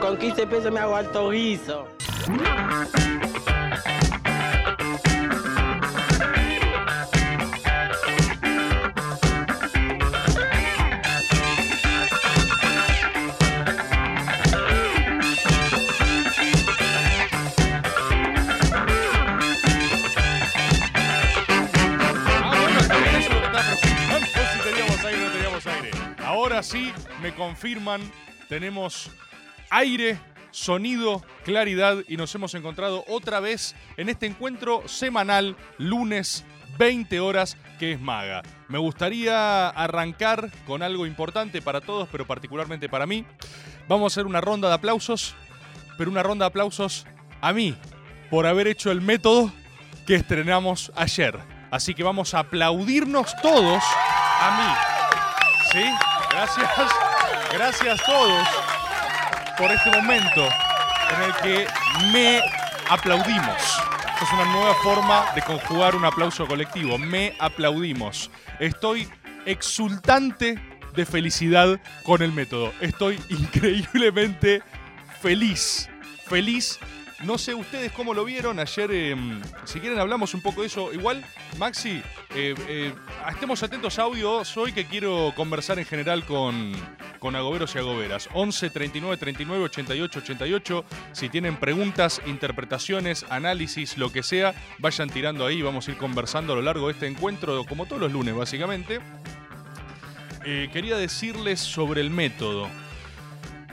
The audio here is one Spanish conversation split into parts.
Con 15 pesos me hago alto guiso. Ah. Ahora sí, me confirman, tenemos aire, sonido, claridad y nos hemos encontrado otra vez en este encuentro semanal, lunes, 20 horas, que es Maga. Me gustaría arrancar con algo importante para todos, pero particularmente para mí. Vamos a hacer una ronda de aplausos, pero una ronda de aplausos a mí, por haber hecho el método que estrenamos ayer. Así que vamos a aplaudirnos todos a mí. ¿Sí? Gracias. Gracias todos por este momento en el que me aplaudimos. Es una nueva forma de conjugar un aplauso colectivo. Me aplaudimos. Estoy exultante de felicidad con el método. Estoy increíblemente feliz. Feliz. No sé ustedes cómo lo vieron ayer. eh, si quieren hablamos un poco de eso. Igual, Maxi, eh, eh, estemos atentos a audio hoy que quiero conversar en general con, con agoberos y agoberas. 11 39 39 88 88. Si tienen preguntas, interpretaciones, análisis, lo que sea, vayan tirando ahí. Vamos a ir conversando a lo largo de este encuentro, como todos los lunes, básicamente. Eh, quería decirles sobre el método.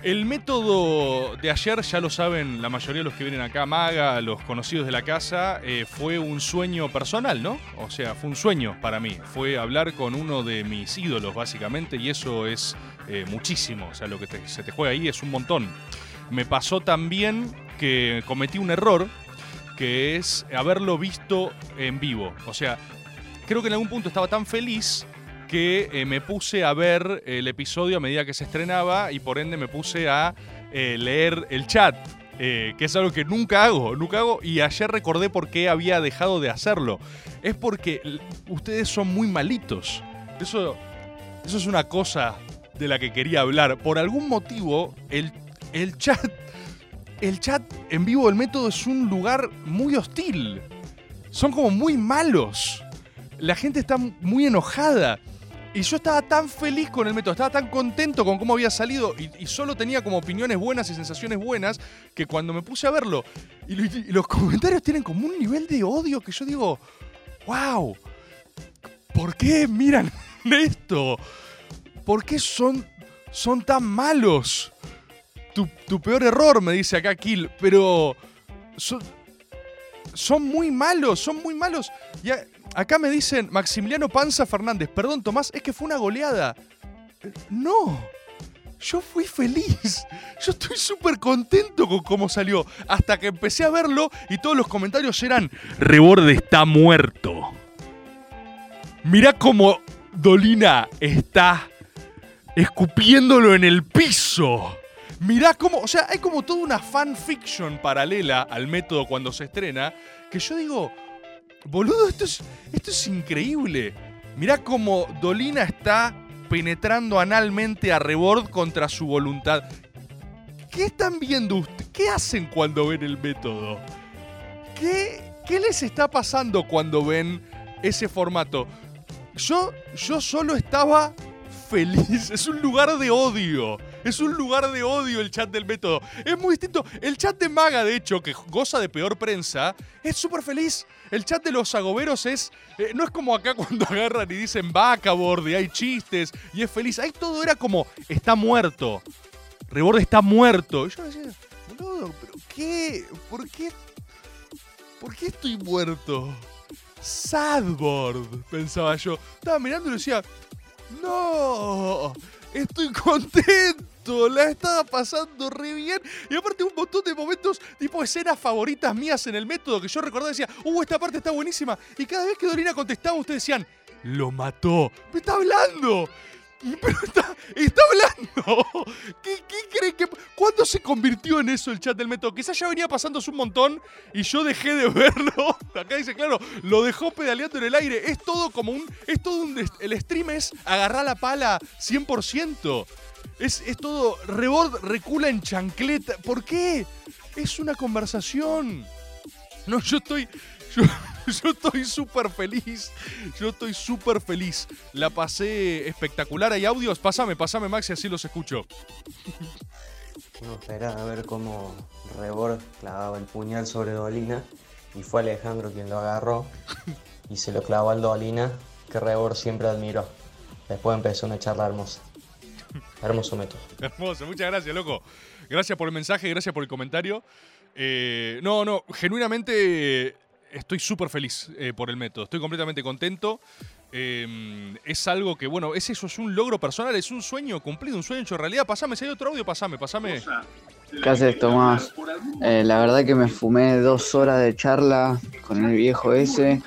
El método de ayer, ya lo saben la mayoría de los que vienen acá, Maga, los conocidos de la casa, eh, fue un sueño personal, ¿no? O sea, fue un sueño para mí. Fue hablar con uno de mis ídolos, básicamente, y eso es eh, muchísimo. O sea, lo que se te juega ahí es un montón. Me pasó también que cometí un error, que es haberlo visto en vivo. O sea, creo que en algún punto estaba tan feliz que eh, me puse a ver el episodio a medida que se estrenaba y por ende me puse a eh, leer el chat, eh, que es algo que nunca hago, nunca hago y ayer recordé por qué había dejado de hacerlo. Es porque ustedes son muy malitos. Eso, eso es una cosa de la que quería hablar. Por algún motivo, el, el chat... El chat en vivo del método es un lugar muy hostil. Son como muy malos. La gente está muy enojada. Y yo estaba tan feliz con el método, estaba tan contento con cómo había salido y, solo tenía como opiniones buenas y sensaciones buenas que cuando me puse a verlo y, lo- y los comentarios tienen como un nivel de odio que yo digo, wow, ¿por qué miran esto? ¿Por qué son, son tan malos? Tu, tu peor error, me dice acá Kill, pero son, son muy malos, son muy malos. Y acá me dicen Maximiliano Panza Fernández, perdón Tomás, es que fue una goleada. No, yo fui feliz. Yo estoy súper contento con cómo salió. Hasta que empecé a verlo y todos los comentarios eran, Reborde está muerto. Mirá cómo Dolina está escupiéndolo en el piso. Mirá cómo, o sea, hay como toda una fanfiction paralela al método cuando se estrena, que yo digo, boludo, esto es, esto es increíble. Mirá cómo Dolina está penetrando analmente a Rebord contra su voluntad. ¿Qué están viendo ustedes? ¿Qué hacen cuando ven el método? ¿Qué, ¿Qué les está pasando cuando ven ese formato? Yo, yo solo estaba feliz. Es un lugar de odio. Es un lugar de odio el chat del método. Es muy distinto. El chat de Maga, de hecho, que goza de peor prensa, es súper feliz. El chat de los agoberos es. eh, no es como acá cuando agarran y dicen vaca, y hay chistes, y es feliz. Ahí todo era como, está muerto. Reborde está muerto. Y yo decía, boludo, ¿pero qué? ¿Por qué? ¿Por qué estoy muerto? Sadboard, pensaba yo. Estaba mirando y decía, no, estoy contento. La estaba pasando re bien. Y aparte un montón de momentos, tipo escenas favoritas mías en el método, que yo recordaba decía, uh, esta parte está buenísima. Y cada vez que Dorina contestaba, ustedes decían, lo mató. Me está hablando. Pero está, está hablando. ¿Qué, qué creen que.? ¿Cuándo se convirtió en eso el chat del método? Quizás ya venía pasándose un montón y yo dejé de verlo. Acá dice, claro, lo dejó pedaleando en el aire. Es todo como un. Es todo un. El stream es agarrar la pala 100%. Es, es todo. Rebord recula en chancleta. ¿Por qué? Es una conversación. No, yo estoy. Yo, yo estoy súper feliz. Yo estoy súper feliz. La pasé espectacular. ¿Hay audios? Pásame, pásame, Maxi, así los escucho. Uno esperaba a ver cómo Rebord clavaba el puñal sobre Dolina y fue Alejandro quien lo agarró y se lo clavó al Dolina que Rebord siempre admiró. Después empezó una charla hermosa. Hermoso método. Hermoso, muchas gracias, loco. Gracias por el mensaje, gracias por el comentario. Eh, no, no, genuinamente estoy súper feliz eh, por el método. Estoy completamente contento. Eh, es algo que, bueno, es eso, es un logro personal, es un sueño cumplido, un sueño hecho realidad. Pasame, si hay otro audio, pasame, pasame. ¿Qué haces, Tomás? Eh, la verdad que me fumé dos horas de charla con el viejo ese,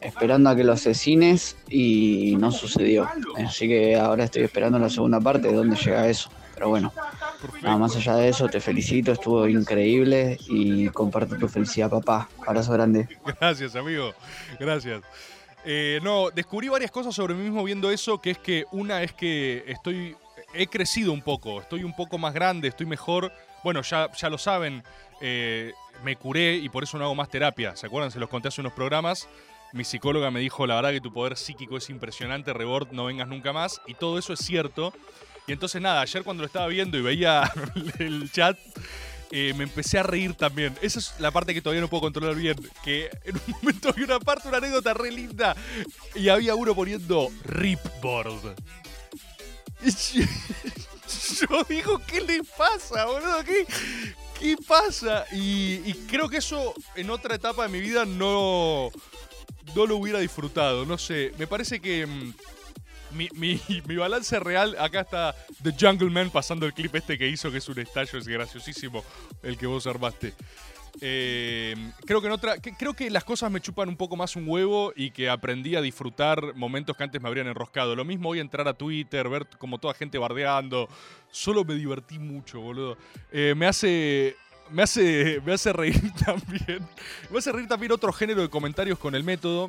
esperando a que lo asesines y no sucedió. Así que ahora estoy esperando la segunda parte de dónde llega eso. Pero bueno, nada más allá de eso, te felicito, estuvo increíble y comparto tu felicidad, papá. Abrazo grande. Gracias, amigo. Gracias. Eh, no, descubrí varias cosas sobre mí mismo viendo eso, que es que una es que estoy, he crecido un poco, estoy un poco más grande, estoy mejor. Bueno, ya, ya lo saben, eh, me curé y por eso no hago más terapia. ¿Se acuerdan? Se los conté hace unos programas. Mi psicóloga me dijo, la verdad que tu poder psíquico es impresionante, Rebord, no vengas nunca más. Y todo eso es cierto. Y entonces nada, ayer cuando lo estaba viendo y veía el chat, eh, me empecé a reír también. Esa es la parte que todavía no puedo controlar bien. Que en un momento había una parte, una anécdota re linda. Y había uno poniendo Ripboard. Yo, digo, ¿qué le pasa, boludo? ¿Qué, qué pasa? Y, y creo que eso en otra etapa de mi vida no, no lo hubiera disfrutado. No sé, me parece que... mm, mi, mi- mi balance real, acá está The Jungle Man pasando el clip este que hizo, que es un estallo, es graciosísimo el que vos armaste. Eh, creo que creo que las cosas me chupan un poco más un huevo y que aprendí a disfrutar momentos que antes me habrían enroscado. Lo mismo hoy entrar a Twitter, ver como toda gente bardeando. Solo me divertí mucho, boludo. Eh, me hace. Me hace, me hace reír también. Me hace reír también otro género de comentarios con el método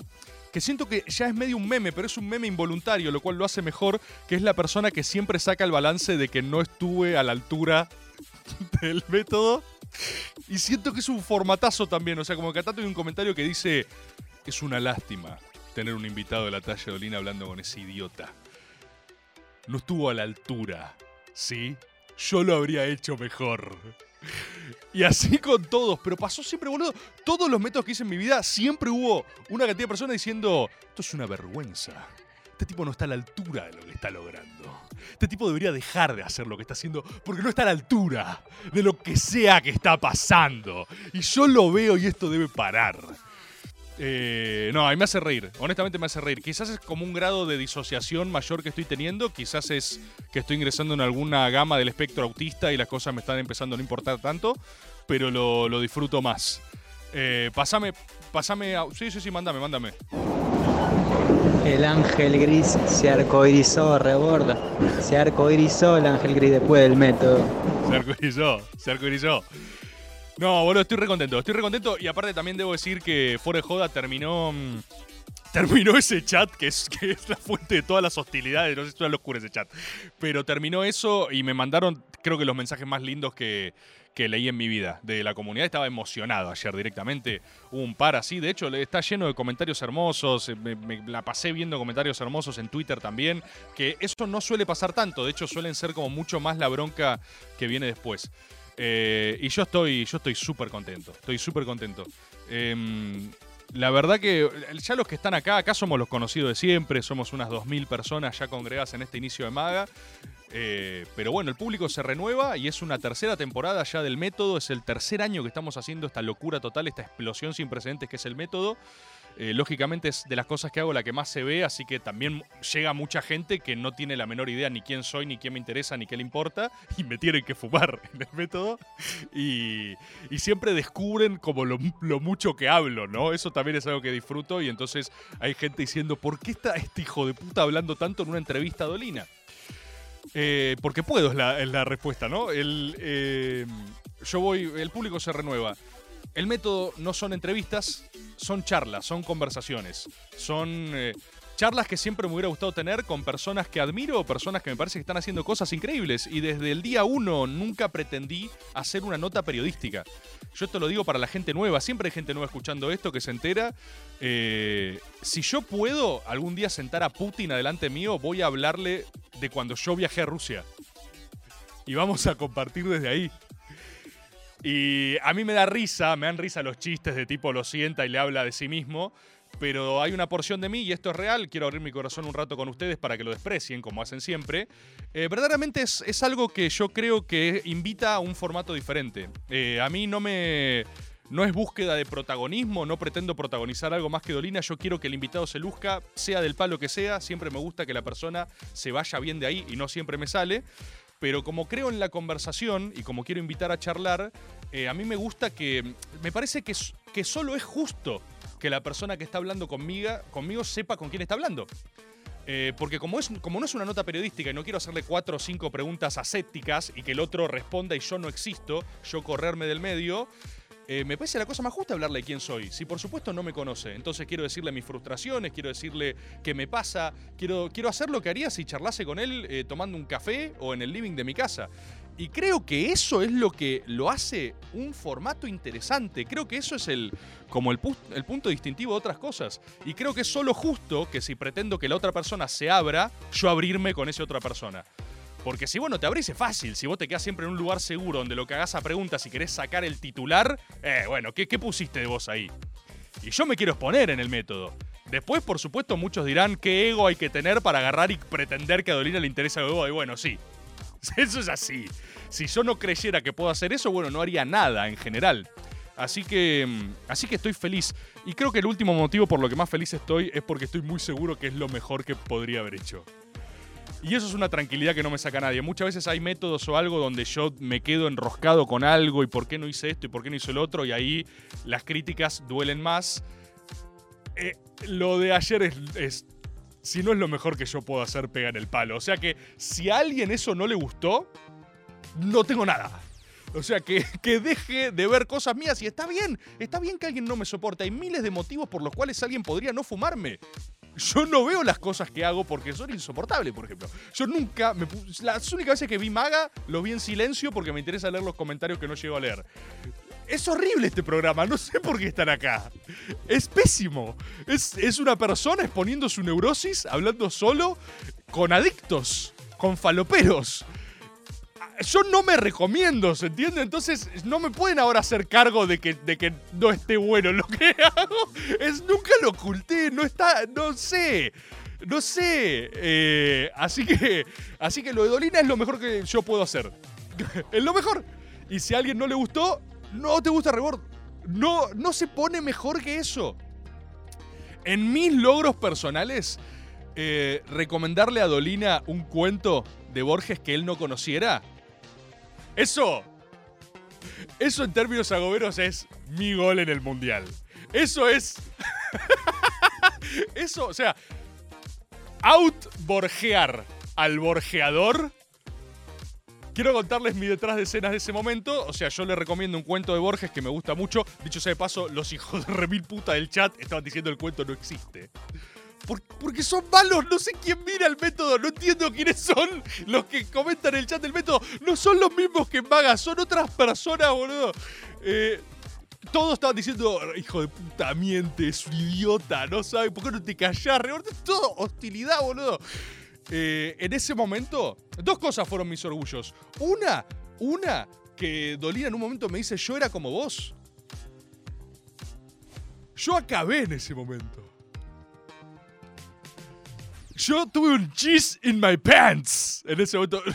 que siento que ya es medio un meme, pero es un meme involuntario, lo cual lo hace mejor, que es la persona que siempre saca el balance de que no estuve a la altura del método. Y siento que es un formatazo también, o sea, como que acá hay un comentario que dice, es una lástima tener un invitado de la talla de Olina hablando con ese idiota. No estuvo a la altura, ¿sí? Yo lo habría hecho mejor. Y así con todos, pero pasó siempre, boludo. Todos los métodos que hice en mi vida, siempre hubo una cantidad de personas diciendo, esto es una vergüenza. Este tipo no está a la altura de lo que está logrando. Este tipo debería dejar de hacer lo que está haciendo porque no está a la altura de lo que sea que está pasando. Y yo lo veo y esto debe parar. Eh, no, a mí me hace reír. Honestamente me hace reír. Quizás es como un grado de disociación mayor que estoy teniendo. Quizás es que estoy ingresando en alguna gama del espectro autista y las cosas me están empezando a no importar tanto. Pero lo, lo disfruto más. Eh, pasame, pasame. a- Sí, sí, sí, mándame, mándame. El ángel gris se arcoirizó, reborda. Se arcoirizó el ángel gris después del método. Se arcoirizó, se arcoirizó. No, boludo, estoy recontento, estoy recontento. Y aparte también debo decir que de joda terminó. mm, Terminó ese chat, que es, que es la fuente de todas las hostilidades. No sé, es una locura ese chat. Pero terminó eso y me mandaron, creo que los mensajes más lindos que, que leí en mi vida de la comunidad. Estaba emocionado ayer directamente. Un par así. De hecho, está lleno de comentarios hermosos. eh, Me, me la pasé viendo comentarios hermosos en Twitter también. Que eso no suele pasar tanto. De hecho, suelen ser como mucho más la bronca que viene después. Eh, y yo estoy yo estoy súper contento. Estoy súper contento. Em, la verdad que ya los que están acá, acá somos los conocidos de siempre, somos unas 2.000 personas ya congregadas en este inicio de Maga. Eh, pero bueno, el público se renueva y es una tercera temporada ya del método, es el tercer año que estamos haciendo esta locura total, esta explosión sin precedentes que es el método. Eh, lógicamente es de las cosas que hago la que más se ve, así que también llega mucha gente que no tiene la menor idea ni quién soy, ni quién me interesa, ni qué le importa, y me tienen que fumar en el método. Y, siempre descubren como lo, lo mucho que hablo, ¿no? Eso también es algo que disfruto y entonces hay gente diciendo, ¿por qué está este hijo de puta hablando tanto en una entrevista a Dolina? Eh, porque puedo es la, es la respuesta, ¿no? El, eh, yo voy, el público se renueva. El método no son entrevistas, son charlas, son conversaciones, son eh, charlas que siempre me hubiera gustado tener con personas que admiro, personas que me parece que están haciendo cosas increíbles. Y desde el día uno nunca pretendí hacer una nota periodística. Yo esto lo digo para la gente nueva, siempre hay gente nueva escuchando esto que se entera. Eh, si yo puedo algún día sentar a Putin adelante mío, voy a hablarle de cuando yo viajé a Rusia. Y vamos a compartir desde ahí. Y a mí me da risa, me dan risa los chistes de tipo lo sienta y le habla de sí mismo. Pero hay una porción de mí, y esto es real, quiero abrir mi corazón un rato con ustedes para que lo desprecien, como hacen siempre. Eh, verdaderamente es, es algo que yo creo que invita a un formato diferente. Eh, a mí no me... No es búsqueda de protagonismo, no pretendo protagonizar algo más que Dolina, yo quiero que el invitado se luzca, sea del palo que sea, siempre me gusta que la persona se vaya bien de ahí y no siempre me sale, pero como creo en la conversación y como quiero invitar a charlar, eh, a mí me gusta que, me parece que, que solo es justo que la persona que está hablando conmigo, conmigo sepa con quién está hablando. Eh, porque como, es, como no es una nota periodística y no quiero hacerle cuatro o cinco preguntas asépticas y que el otro responda y yo no existo, yo correrme del medio, eh, me parece la cosa más justa hablarle de quién soy. Si por supuesto no me conoce, entonces quiero decirle mis frustraciones, quiero decirle qué me pasa, quiero, quiero hacer lo que haría si charlase con él eh, tomando un café o en el living de mi casa. Y creo que eso es lo que lo hace un formato interesante. Creo que eso es el, como el, pu- el punto distintivo de otras cosas. Y creo que es solo justo que si pretendo que la otra persona se abra, yo abrirme con esa otra persona. Porque si vos no te abrís es fácil. Si vos te quedás siempre en un lugar seguro donde lo que hagas a preguntas y querés sacar el titular, eh, bueno, ¿qué, pusiste de vos ahí? Y yo me quiero exponer en el método. Después, por supuesto, muchos dirán qué ego hay que tener para agarrar y pretender que a Dolina le interesa el ego. Y bueno, sí. Eso es así. Si yo no creyera que puedo hacer eso, bueno, no haría nada en general. Así que, mm, así que estoy feliz. Y creo que el último motivo por lo que más feliz estoy es porque estoy muy seguro que es lo mejor que podría haber hecho. Y eso es una tranquilidad que no me saca nadie. Muchas veces hay métodos o algo donde yo me quedo enroscado con algo y por qué no hice esto y por qué no hice el otro y ahí las críticas duelen más. Eh, lo de ayer es, es- si no es lo mejor que yo puedo hacer, pega en el palo. O sea que si a alguien eso no le gustó, no tengo nada. O sea, que, que deje de ver cosas mías y está bien, está bien que alguien no me soporte. Hay miles de motivos por los cuales alguien podría no fumarme. Yo no veo las cosas que hago porque son insoportables, por ejemplo. Yo nunca, me las únicas veces que vi Maga, lo vi en silencio porque me interesa leer los comentarios que no llego a leer. Es horrible este programa, no sé por qué están acá. Es pésimo. Es, es una persona exponiendo su neurosis, hablando solo, con adictos, con faloperos. Yo no me recomiendo, ¿se entiende? Entonces no me pueden ahora hacer cargo de que, de que no esté bueno lo que hago. Es, nunca lo oculté, no está, no sé. No sé. Eh, así que. Así que lo de Dolina es lo mejor que yo puedo hacer. es lo mejor. Y si a alguien no le gustó, no te gusta Rebord. No, no se pone mejor que eso. En mis logros personales, eh, recomendarle a Dolina un cuento de Borges que él no conociera. Eso. Eso en términos agoberos es mi gol en el mundial. Eso es. Eso, o sea. Out-borgear al borgeador. Quiero contarles mi detrás de escenas de ese momento. O sea, yo le recomiendo un cuento de Borges que me gusta mucho. Dicho sea de paso, los hijos de remil puta del chat estaban diciendo el cuento no existe. Por- porque son malos, no sé quién mira el método, no entiendo quiénes son los que comentan en el chat del método. No son los mismos que Maga, son otras personas, boludo. Eh, todos estaban diciendo, hijo de puta, miente, es un idiota, no sabe, ¿por qué no te callás? Reborde, todo hostilidad, boludo. Eh, en ese momento, dos cosas fueron mis orgullos. Una, una, que Dolina en un momento me dice, yo era como vos. Yo acabé en ese momento. Yo tuve un cheese in my pants en ese momento.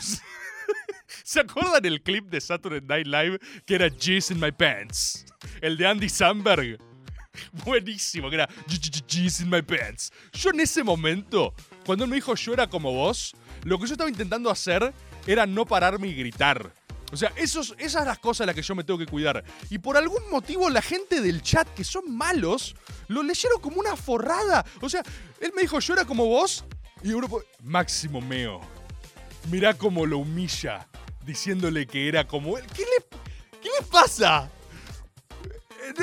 ¿Se acuerdan el clip de Saturday Night Live que era Cheese in my pants? El de Andy Samberg. Buenísimo, que era G's in my pants. Yo en ese momento, cuando él me dijo yo era como vos, lo que yo estaba intentando hacer era no pararme y gritar. O sea, esas son las cosas a las que yo me tengo que cuidar. Y por algún motivo la gente del chat, que son malos, lo leyeron como una forrada. O sea, él me dijo yo era como vos y uno... po- Máximo Meo. Mirá cómo lo humilla diciéndole que era como él. ¿Qué le, qué le pasa?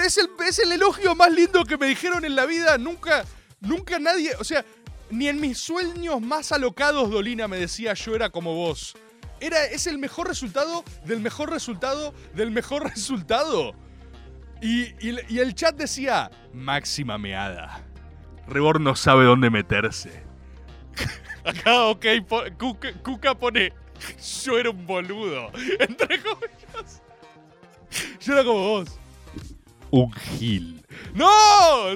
Es el, es el elogio más lindo que me dijeron en la vida. Nunca, nunca nadie, o sea, ni en mis sueños más alocados Dolina me decía yo era como vos. Era, es el mejor resultado del mejor resultado del mejor resultado. Y, y- y el chat decía, máxima meada. Rebor no sabe dónde meterse. Acá, ok, po- Cuca, Cuca pone, yo era un boludo. Entre comillas. Yo era como vos un gil. ¡No!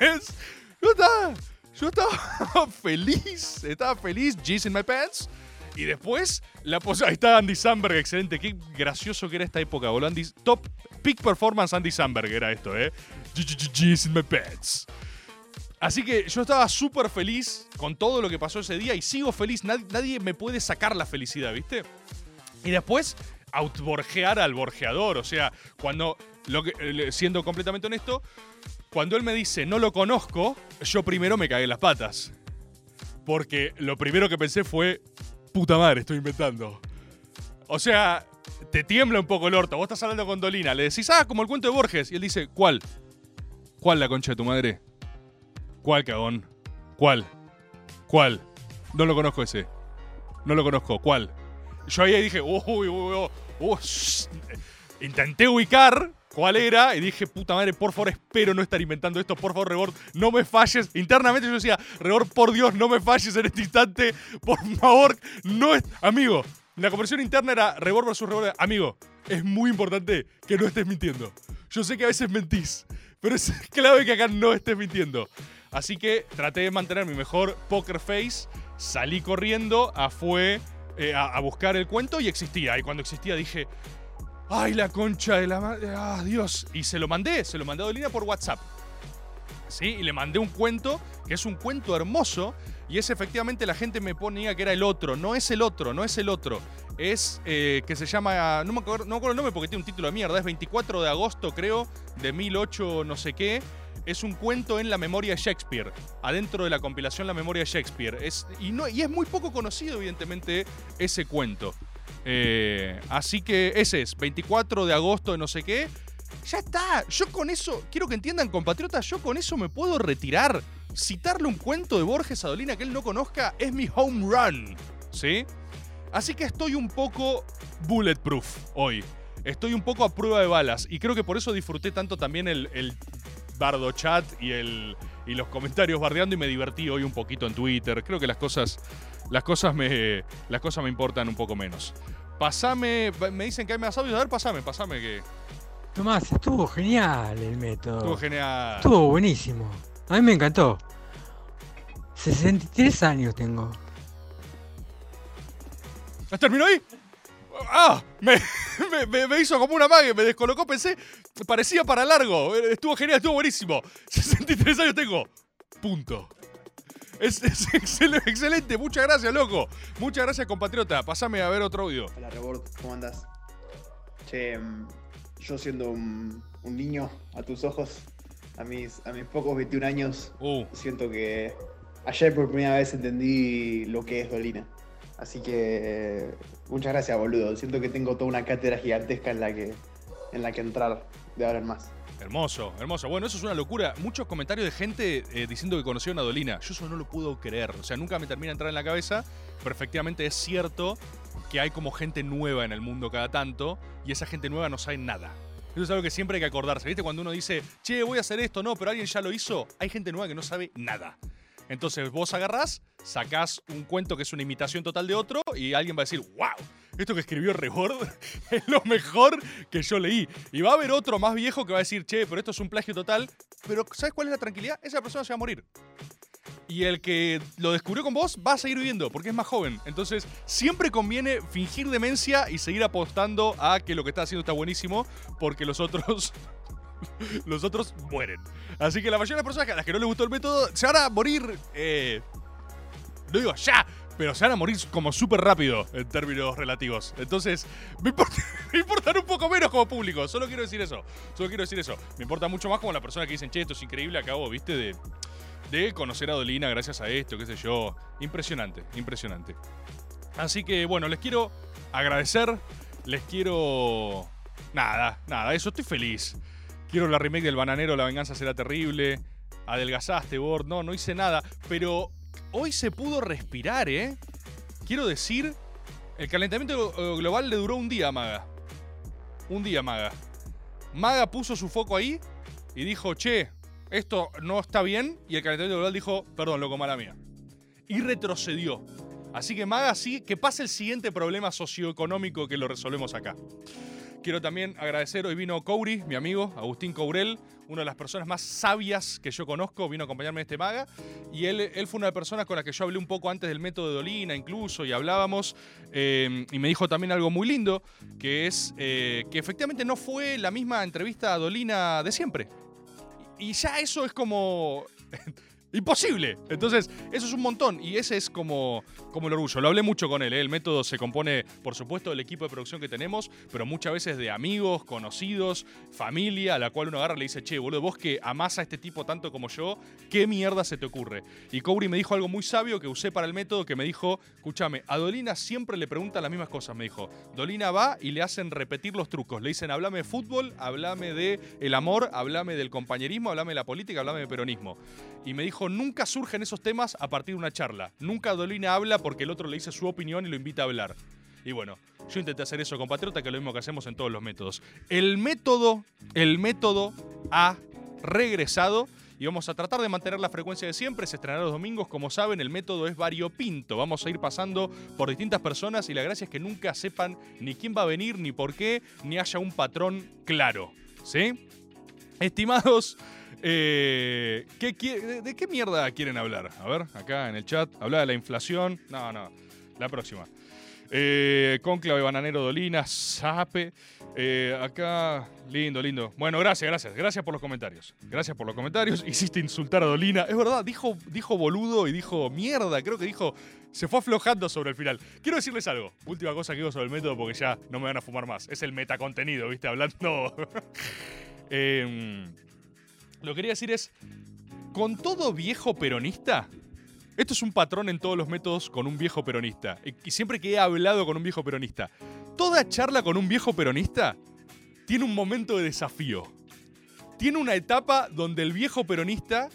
Es- yo estaba, yo estaba feliz. Estaba feliz. G's in my pants. Y después, la ahí está Andy Samberg, excelente. Qué gracioso que era esta época, boludo. Andy- top peak performance Andy Samberg era esto, ¿eh? G's in my pants. Así que yo estaba súper feliz con todo lo que pasó ese día y sigo feliz. Nad- nadie me puede sacar la felicidad, ¿viste? Y después, outborgear al borgeador. O sea, cuando, lo que- eh, siendo completamente honesto, cuando él me dice no lo conozco, yo primero me cagué en las patas. Porque lo primero que pensé fue, puta madre, estoy inventando. O sea, te tiembla un poco el orto. Vos estás hablando con Dolina, le decís, ah, como el cuento de Borges. Y él dice, ¿cuál? ¿Cuál la concha de tu madre? ¿Cuál cagón? ¿Cuál? ¿Cuál? No lo conozco ese. No lo conozco. ¿Cuál? Yo ahí dije, uy, uy, uy, uy. Intenté ubicar cuál era y dije, puta madre, por favor, espero no estar inventando esto. Por favor, Rebord, no me falles. Internamente yo decía, Rebord, por Dios, no me falles en este instante. Por favor, no es. Amigo, la conversión interna era Rebord versus Rebord. Amigo, es muy importante que no estés mintiendo. Yo sé que a veces mentís, pero es clave que acá no estés mintiendo. Así que traté de mantener mi mejor poker face. Salí corriendo a, fue, eh, a, a buscar el cuento y existía. Y cuando existía dije, ¡ay, la concha de la madre! ¡Ah, Dios! Y se lo mandé, se lo mandé a Dolina por WhatsApp. ¿Sí? Y le mandé un cuento, que es un cuento hermoso. Y es efectivamente la gente me ponía que era el otro. No es el otro, no es el otro. Es eh, que se llama. No me, acuerdo, no me acuerdo el nombre porque tiene un título de mierda. Es 24 de agosto, creo, de 1008, no sé qué. Es un cuento en la memoria de Shakespeare. Adentro de la compilación La memoria de Shakespeare. Es, y, no, y es muy poco conocido, evidentemente, ese cuento. Eh, así que ese es, 24 de agosto de no sé qué. Ya está, yo con eso, quiero que entiendan compatriotas, yo con eso me puedo retirar. Citarle un cuento de Borges a Dolina que él no conozca es mi home run, ¿sí? Así que estoy un poco bulletproof hoy. Estoy un poco a prueba de balas y creo que por eso disfruté tanto también el, el bardo chat y, el, y los comentarios bardeando y me divertí hoy un poquito en Twitter. Creo que las cosas, las cosas, me, las cosas me importan un poco menos. Pasame, me dicen que hay más audios. A ver, pasame, pasame que Tomás, estuvo genial el método. estuvo genial. Estuvo buenísimo. A mí me encantó. 63 años tengo. ¿Ya terminó ahí? ¡Ah! Me- me- me hizo como una mague, me descolocó, pensé, parecía para largo. Estuvo genial, estuvo buenísimo. 63 años tengo. Punto. Es, es excel- excelente, muchas gracias, loco. Muchas gracias, compatriota. Pásame a ver otro audio. Hola, Rebord, ¿cómo andás? Che, mm, yo siendo un, un niño a tus ojos, a mis, a mis pocos 21 años, Uh. siento que ayer por primera vez entendí lo que es Dolina. Así que muchas gracias, boludo. Siento que tengo toda una cátedra gigantesca en la que, en la que entrar de ahora en más. Hermoso, hermoso. Bueno, eso es una locura. Muchos comentarios de gente eh, diciendo que conocieron a Dolina. Yo eso no lo puedo creer. O sea, nunca me termina de entrar en la cabeza. Pero efectivamente es cierto que hay como gente nueva en el mundo cada tanto. Y esa gente nueva no sabe nada. Eso es algo que siempre hay que acordarse. ¿Viste? Cuando uno dice, che, voy a hacer esto, no, pero alguien ya lo hizo. Hay gente nueva que no sabe nada. Entonces vos agarrás, sacás un cuento que es una imitación total de otro y alguien va a decir, wow, esto que escribió Rebord es lo mejor que yo leí. Y va a haber otro más viejo que va a decir, che, pero esto es un plagio total. Pero ¿sabes cuál es la tranquilidad? Esa persona se va a morir. Y el que lo descubrió con vos va a seguir viviendo porque es más joven. Entonces, siempre conviene fingir demencia y seguir apostando a que lo que está haciendo está buenísimo porque los otros los otros mueren. Así que la mayoría de las personas a las que no les gustó el método se van a morir. Eh, no digo ya, pero se van a morir como súper rápido en términos relativos. Entonces, me importa, importan un poco menos como público. Solo quiero decir eso. Solo quiero decir eso. Me importa mucho más como la persona que dicen, che, esto es increíble, acabo, viste, de, de conocer a Dolina gracias a esto, qué sé yo. Impresionante, impresionante. Así que, bueno, les quiero agradecer. Les quiero. Nada, nada, eso, estoy feliz. Quiero la remake del bananero, la venganza será terrible. Adelgazaste, Bord. No, no hice nada. Pero hoy se pudo respirar, ¿eh? Quiero decir, el calentamiento eh, global le duró un día a Maga. Un día, Maga. Maga puso su foco ahí y dijo, che, esto no está bien. Y el calentamiento global dijo, perdón, loco, mala mía. Y retrocedió. Así que Maga, sí, que pase el siguiente problema socioeconómico que lo resolvemos acá. Quiero también agradecer, hoy vino Couri, mi amigo, Agustín Courel, una de las personas más sabias que yo conozco, vino a acompañarme en este maga. Y él, él fue una de las personas con las que yo hablé un poco antes del método de Dolina, incluso, y hablábamos. eh, y me dijo también algo muy lindo, que es eh, que efectivamente no fue la misma entrevista a Dolina de siempre. Y ya eso es como. Imposible. Entonces, eso es un montón. Y ese es como, como el orgullo. Lo hablé mucho con él. ¿eh? El método se compone, por supuesto, del equipo de producción que tenemos, pero muchas veces de amigos, conocidos, familia, a la cual uno agarra y le dice, che, boludo, vos que amás a este tipo tanto como yo, ¿qué mierda se te ocurre? Y Cobri me dijo algo muy sabio que usé para el método, que me dijo, escúchame, a Dolina siempre le preguntan las mismas cosas. Me dijo, Dolina va y le hacen repetir los trucos. Le dicen, hablame de fútbol, hablame de el amor, hablame del compañerismo, hablame de la política, hablame de peronismo. Y me dijo, nunca surgen esos temas a partir de una charla. Nunca Dolina habla porque el otro le dice su opinión y lo invita a hablar. Y bueno, yo intenté hacer eso con Patriota, que es lo mismo que hacemos en todos los métodos. El método, el método ha regresado y vamos a tratar de mantener la frecuencia de siempre. Se estrenará los domingos. Como saben, el método es variopinto. Vamos a ir pasando por distintas personas y la gracia es que nunca sepan ni quién va a venir, ni por qué, ni haya un patrón claro. ¿Sí? Estimados, eh, ¿qué qui- de, qué mierda quieren hablar? A ver, acá en el chat. Habla de la inflación. No, no. La próxima. Eh, Conclave Bananero Dolina, Sape. Eh, acá, lindo, lindo. Bueno, gracias, gracias. Gracias por los comentarios. Gracias por los comentarios. Hiciste insultar a Dolina. Es verdad, dijo, dijo boludo y dijo mierda. Creo que dijo. Se fue aflojando sobre el final. Quiero decirles algo. Última cosa que digo sobre el método porque ya no me van a fumar más. Es el metacontenido, ¿viste? Hablando. Em, lo que quería decir es. Con todo viejo peronista. Esto es un patrón en todos los métodos con un viejo peronista. Y siempre que he hablado con un viejo peronista, toda charla con un viejo peronista tiene un momento de desafío. Tiene una etapa donde el viejo peronista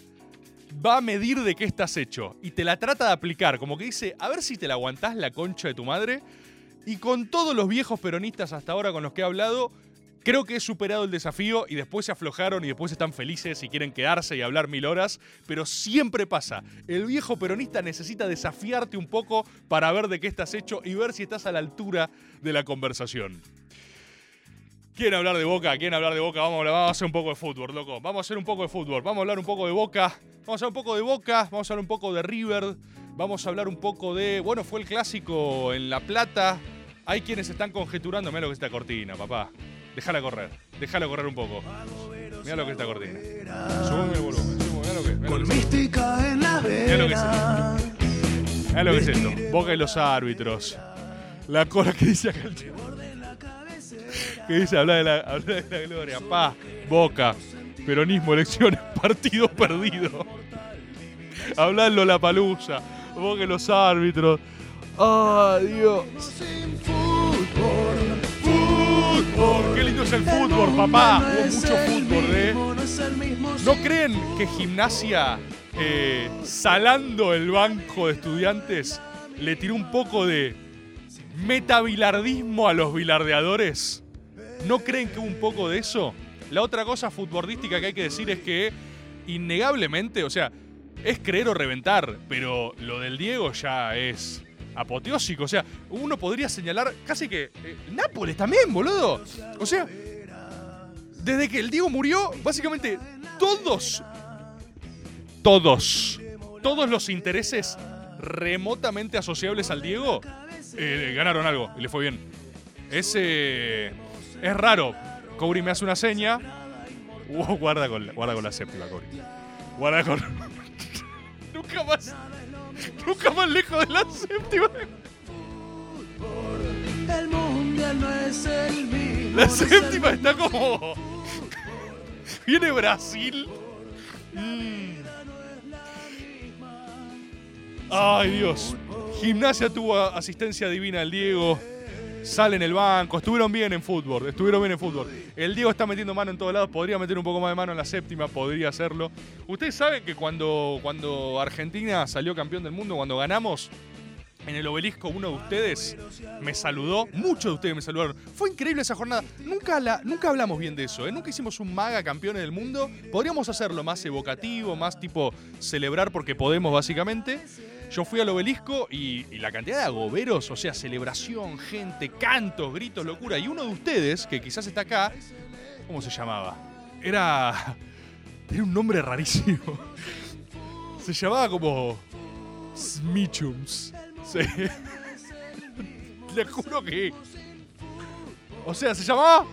va a medir de qué estás hecho y te la trata de aplicar, como que dice, a ver si te la aguantás la concha de tu madre. Y con todos los viejos peronistas hasta ahora con los que he hablado, creo que he superado el desafío y después se aflojaron y después están felices y quieren quedarse y hablar mil horas, pero siempre pasa. El viejo peronista necesita desafiarte un poco para ver de qué estás hecho y ver si estás a la altura de la conversación. ¿Quieren hablar de Boca? ¿Quieren hablar de Boca? Vamos a, hacer un poco de fútbol, loco. Vamos a hacer un poco de fútbol. Vamos a hablar un poco de Boca. Vamos a hablar un poco de Boca. Vamos a hablar un poco de River. Vamos a hablar un poco de... Bueno, fue el clásico en La Plata. Hay quienes están conjeturando. Mira lo que es esta cortina, papá. Déjala correr. Déjala correr un poco. Mira lo que es esta cortina. Sube el volumen. Mira lo que, mirá lo que es. esto. Mirá lo que es esto. Boca y los árbitros. La cola que dice acá el chico. Que dice, habla de la, habla de la gloria. Pa, Boca, peronismo, elecciones, partido perdido. Habla la palusa. Boca y los árbitros. ¡Ay, Dios! Fútbol. ¡Qué lindo es el fútbol, papá! Hubo mucho fútbol, ¿eh? ¿No creen que gimnasia, eh, salando el banco de estudiantes, le tiró un poco de metabilardismo a los bilardeadores? ¿No creen que hubo un poco de eso? La otra cosa futbolística que hay que decir es que, innegablemente, o sea, es creer o reventar, pero lo del Diego ya es apoteósico. O sea, uno podría señalar casi que eh, Nápoles también, boludo. O sea, desde que el Diego murió, básicamente todos, todos, todos los intereses remotamente asociables al Diego eh, ganaron algo y le fue bien. Es, eh, es raro. Cobri me hace una seña. Uh, guarda, con la, guarda con la séptima, Cori. Guarda con. nunca más. Nunca más lejos de la séptima. El mundial no es el mismo. La séptima está como. Viene Brasil. Mm. Ay, Dios. Gimnasia tuvo asistencia divina del Diego. Sale en el banco. Estuvieron bien en fútbol. Estuvieron bien en fútbol. El Diego está metiendo mano en todos lados. Podría meter un poco más de mano en la séptima. Podría hacerlo. Ustedes saben que cuando, cuando Argentina salió campeón del mundo, cuando ganamos, en el obelisco uno de ustedes me saludó, muchos de ustedes me saludaron. Fue increíble esa jornada. Nunca, la, nunca hablamos bien de eso, ¿eh? nunca hicimos un maga campeones del mundo. Podríamos hacerlo más evocativo, más tipo celebrar porque podemos básicamente. Yo fui al obelisco y, y la cantidad de agoberos, o sea, celebración, gente, cantos, gritos, locura. Y uno de ustedes, que quizás está acá, ¿cómo se llamaba? Era... Era un nombre rarísimo. Se llamaba como... Smichums. Sí. Le juro que. O sea, se llamaba.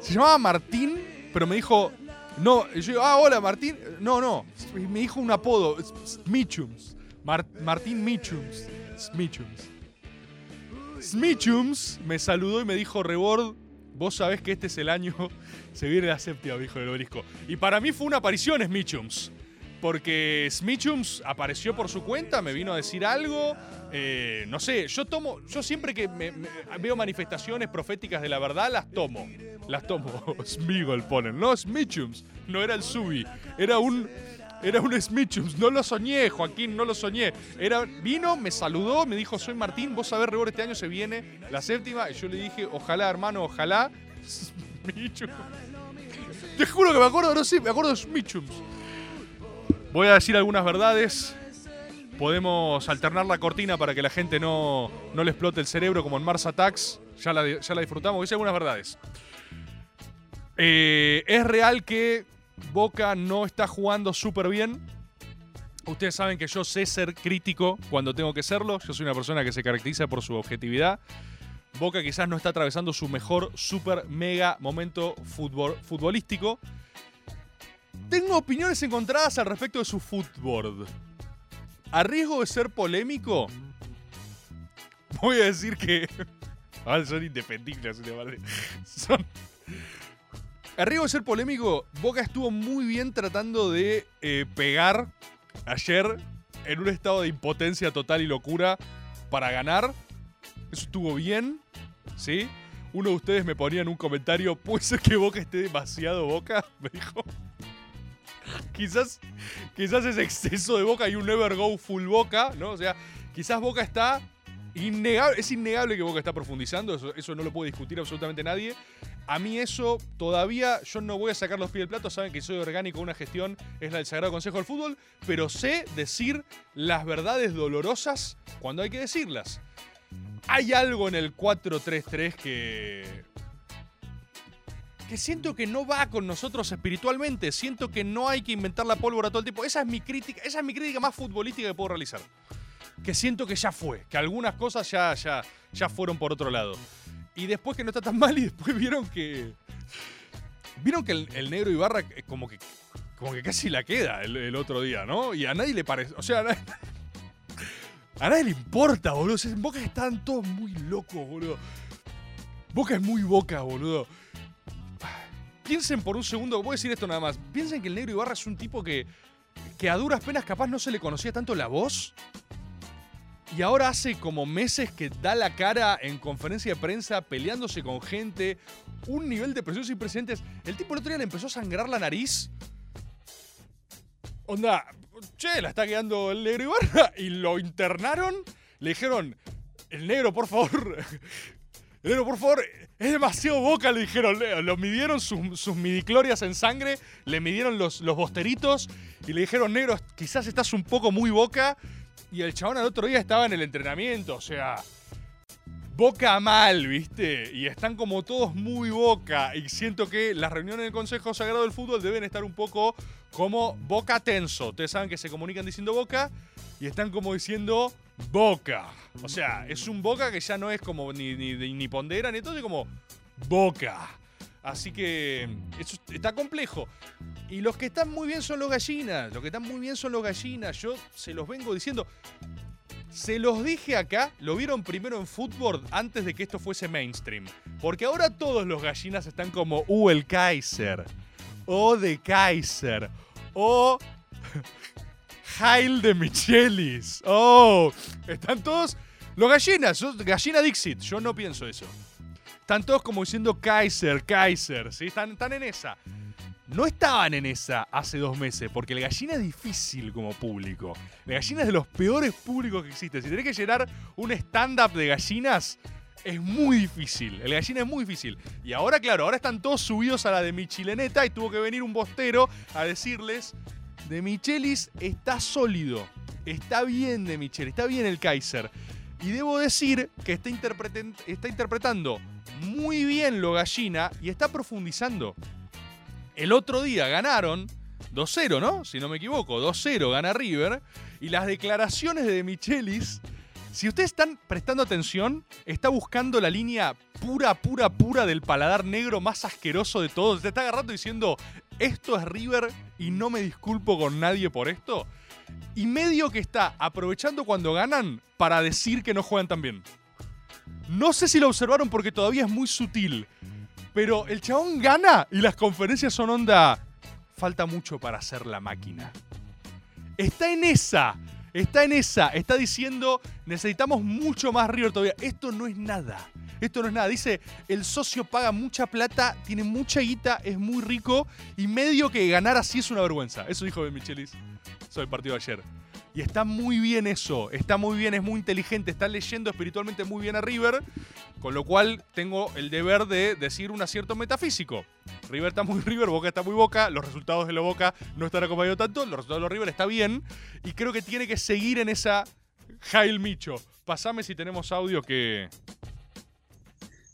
Se llamaba Martín, pero me dijo. No, yo digo, ah, hola Martín. No, no. Me dijo un apodo. Smichums. Mar- Martín Michums. Smichums. Smichums me saludó y me dijo, Rebord, vos sabés que este es el año. Se viene la séptima, dijo el obelisco. Y para mí fue una aparición Smichums. Porque Smichums apareció por su cuenta, me vino a decir algo. eh, no sé, yo tomo. Yo siempre que me- veo manifestaciones proféticas de la verdad, las tomo. Las tomo. Smigol ponen. No, Smichums. No era el Subi. Era un. Era un Smichums. No lo soñé, Joaquín, no lo soñé. Era, vino, me saludó, me dijo: Soy Martín, vos sabés, Rebor, este año se viene la séptima. Y yo le dije: Ojalá, hermano, ojalá. Te juro que me acuerdo, no sé, me acuerdo de Smichums. Voy a decir algunas verdades. Podemos alternar la cortina para que la gente no, no le explote el cerebro como en Mars Attacks. Ya la, ya la disfrutamos. Voy a decir algunas verdades. Eh, es real que Boca no está jugando súper bien. Ustedes saben que yo sé ser crítico cuando tengo que serlo. Yo soy una persona que se caracteriza por su objetividad. Boca quizás no está atravesando su mejor, super, mega momento futbol- futbolístico. Tengo opiniones encontradas al respecto de su fútbol. A riesgo de ser polémico, voy a decir que. Son indefendibles, te parece. Son. A riesgo de ser polémico, Boca estuvo muy bien tratando de eh, pegar ayer en un estado de impotencia total y locura para ganar. Eso estuvo bien, ¿sí? Uno de ustedes me ponía en un comentario, ¿puede ser que Boca esté demasiado Boca? Me dijo. quizás, quizás es exceso de Boca y un never go full Boca, ¿no? O sea, quizás Boca está innegable, es innegable que Boca está profundizando, eso, eso no lo puede discutir absolutamente nadie. A mí eso todavía, yo no voy a sacar los pies del plato, saben que soy orgánico, una gestión es la del Sagrado Consejo del Fútbol, pero sé decir las verdades dolorosas cuando hay que decirlas. Hay algo en el 4-3-3 que que siento que no va con nosotros espiritualmente. Siento que no hay que inventar la pólvora todo el tiempo. Esa es mi crítica, esa es mi crítica más futbolística que puedo realizar. Que siento que ya fue, que algunas cosas ya, ya, ya fueron por otro lado. Y después que no está tan mal, y después vieron que. Vieron que el, negro Ibarra eh, como que. Como que casi la queda el, otro día, ¿no? Y a nadie le parece. O sea, a nadie, le importa, boludo. En Boca están todos muy locos, boludo. Boca es muy boca, boludo. Piensen por un segundo, voy a decir esto nada más. Piensen que el negro Ibarra es un tipo que, que a duras penas capaz no se le conocía tanto la voz. Y ahora hace como meses que da la cara en conferencia de prensa peleándose con gente. Un nivel de presión sin precedentes. El tipo el otro día le empezó a sangrar la nariz. Onda, che, la está quedando el negro Ibarra. Y lo internaron. Le dijeron, el negro, por favor. El negro, por favor, es demasiado boca, le dijeron. Lo midieron sus, sus midiclorias en sangre, le midieron los, los bosteritos y le dijeron, negro, quizás estás un poco muy boca. Y el chabón al otro día estaba en el entrenamiento, o sea, boca mal, ¿viste? Y están como todos muy boca. Y siento que las reuniones del Consejo Sagrado del Fútbol deben estar un poco como boca tenso. Ustedes saben que se comunican diciendo boca y están como diciendo boca. O sea, es un boca que ya no es como ni, ni, ni pondera ni todo, es como boca. Así que eso está complejo. Y los que están muy bien son los gallinas. Los que están muy bien son los gallinas. Yo se los vengo diciendo. Se los dije acá, lo vieron primero en fútbol antes de que esto fuese mainstream. Porque ahora todos los gallinas están como, uh, el Kaiser. O de Kaiser. O Heil de Michelis. Oh, están todos. Los gallinas, gallina Dixit. Yo no pienso eso. Están todos como diciendo Kaiser, Kaiser. ¿sí? Están, están en esa. No estaban en esa hace dos meses, porque el gallina es difícil como público. La gallina es de los peores públicos que existen. Si tenés que llenar un stand-up de gallinas, es muy difícil. El gallina es muy difícil. Y ahora, claro, ahora están todos subidos a la de Michileneta y tuvo que venir un bostero a decirles: De Michelis está sólido. Está bien de Michel, está bien el Kaiser. Y debo decir que está, interpreten- está interpretando muy bien lo gallina y está profundizando. El otro día ganaron 2-0, ¿no? Si no me equivoco, 2-0 gana River. Y las declaraciones de Michelis, si ustedes están prestando atención, está buscando la línea pura, pura, pura del paladar negro más asqueroso de todos. Te está agarrando diciendo, esto es River y no me disculpo con nadie por esto. Y medio que está aprovechando cuando ganan para decir que no juegan tan bien. No sé si lo observaron porque todavía es muy sutil. Pero el chabón gana y las conferencias son onda. Falta mucho para hacer la máquina. Está en esa. Está en esa. Está diciendo, necesitamos mucho más River todavía. Esto no es nada. Esto no es nada. Dice, el socio paga mucha plata, tiene mucha guita, es muy rico y medio que ganar así es una vergüenza. Eso dijo Ben Michelis sobre el partido ayer. Y está muy bien eso, está muy bien, es muy inteligente, está leyendo espiritualmente muy bien a River, con lo cual tengo el deber de decir un acierto metafísico. River está muy River, Boca está muy Boca, los resultados de la Boca no están acompañados tanto, los resultados de los River está bien, y creo que tiene que seguir en esa Jail Micho. Pasame si tenemos audio que...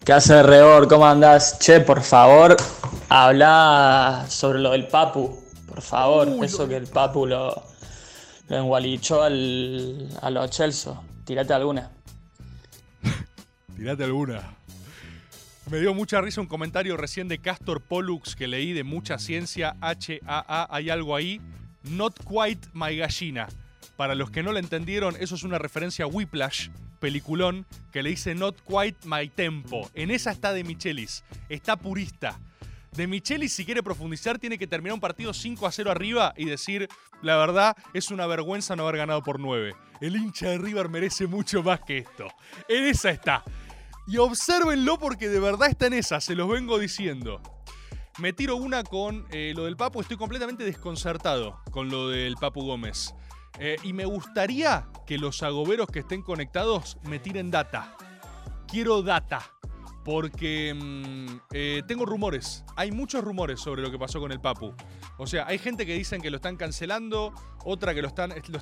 ¿Qué hace Rebor? ¿Cómo andás? Che, por favor, habla sobre lo del Papu. Por favor, eso que el Papu lo, lo engualichó al, a los Chelsea. Tirate alguna. Tirate alguna. Me dio mucha risa un comentario recién de Castor Pollux que leí de mucha ciencia. HAA, hay algo ahí. Not quite my gallina. Para los que no lo entendieron, eso es una referencia a Whiplash, peliculón, que le dice Not quite my tempo. En esa está de Michelis. Está purista. De Michelis, si quiere profundizar, tiene que terminar un partido 5 a 0 arriba y decir, la verdad, es una vergüenza no haber ganado por 9. El hincha de River merece mucho más que esto. En esa está. Y obsérvenlo porque de verdad está en esa, se los vengo diciendo. Me tiro una con eh, lo del Papu, estoy completamente desconcertado con lo del Papu Gómez. Eh, y me gustaría que los agoberos que estén conectados me tiren data. Quiero data. Porque mm, eh, tengo rumores. Hay muchos rumores sobre lo que pasó con el Papu. O sea, hay gente que dicen que lo están cancelando, otra que lo están, lo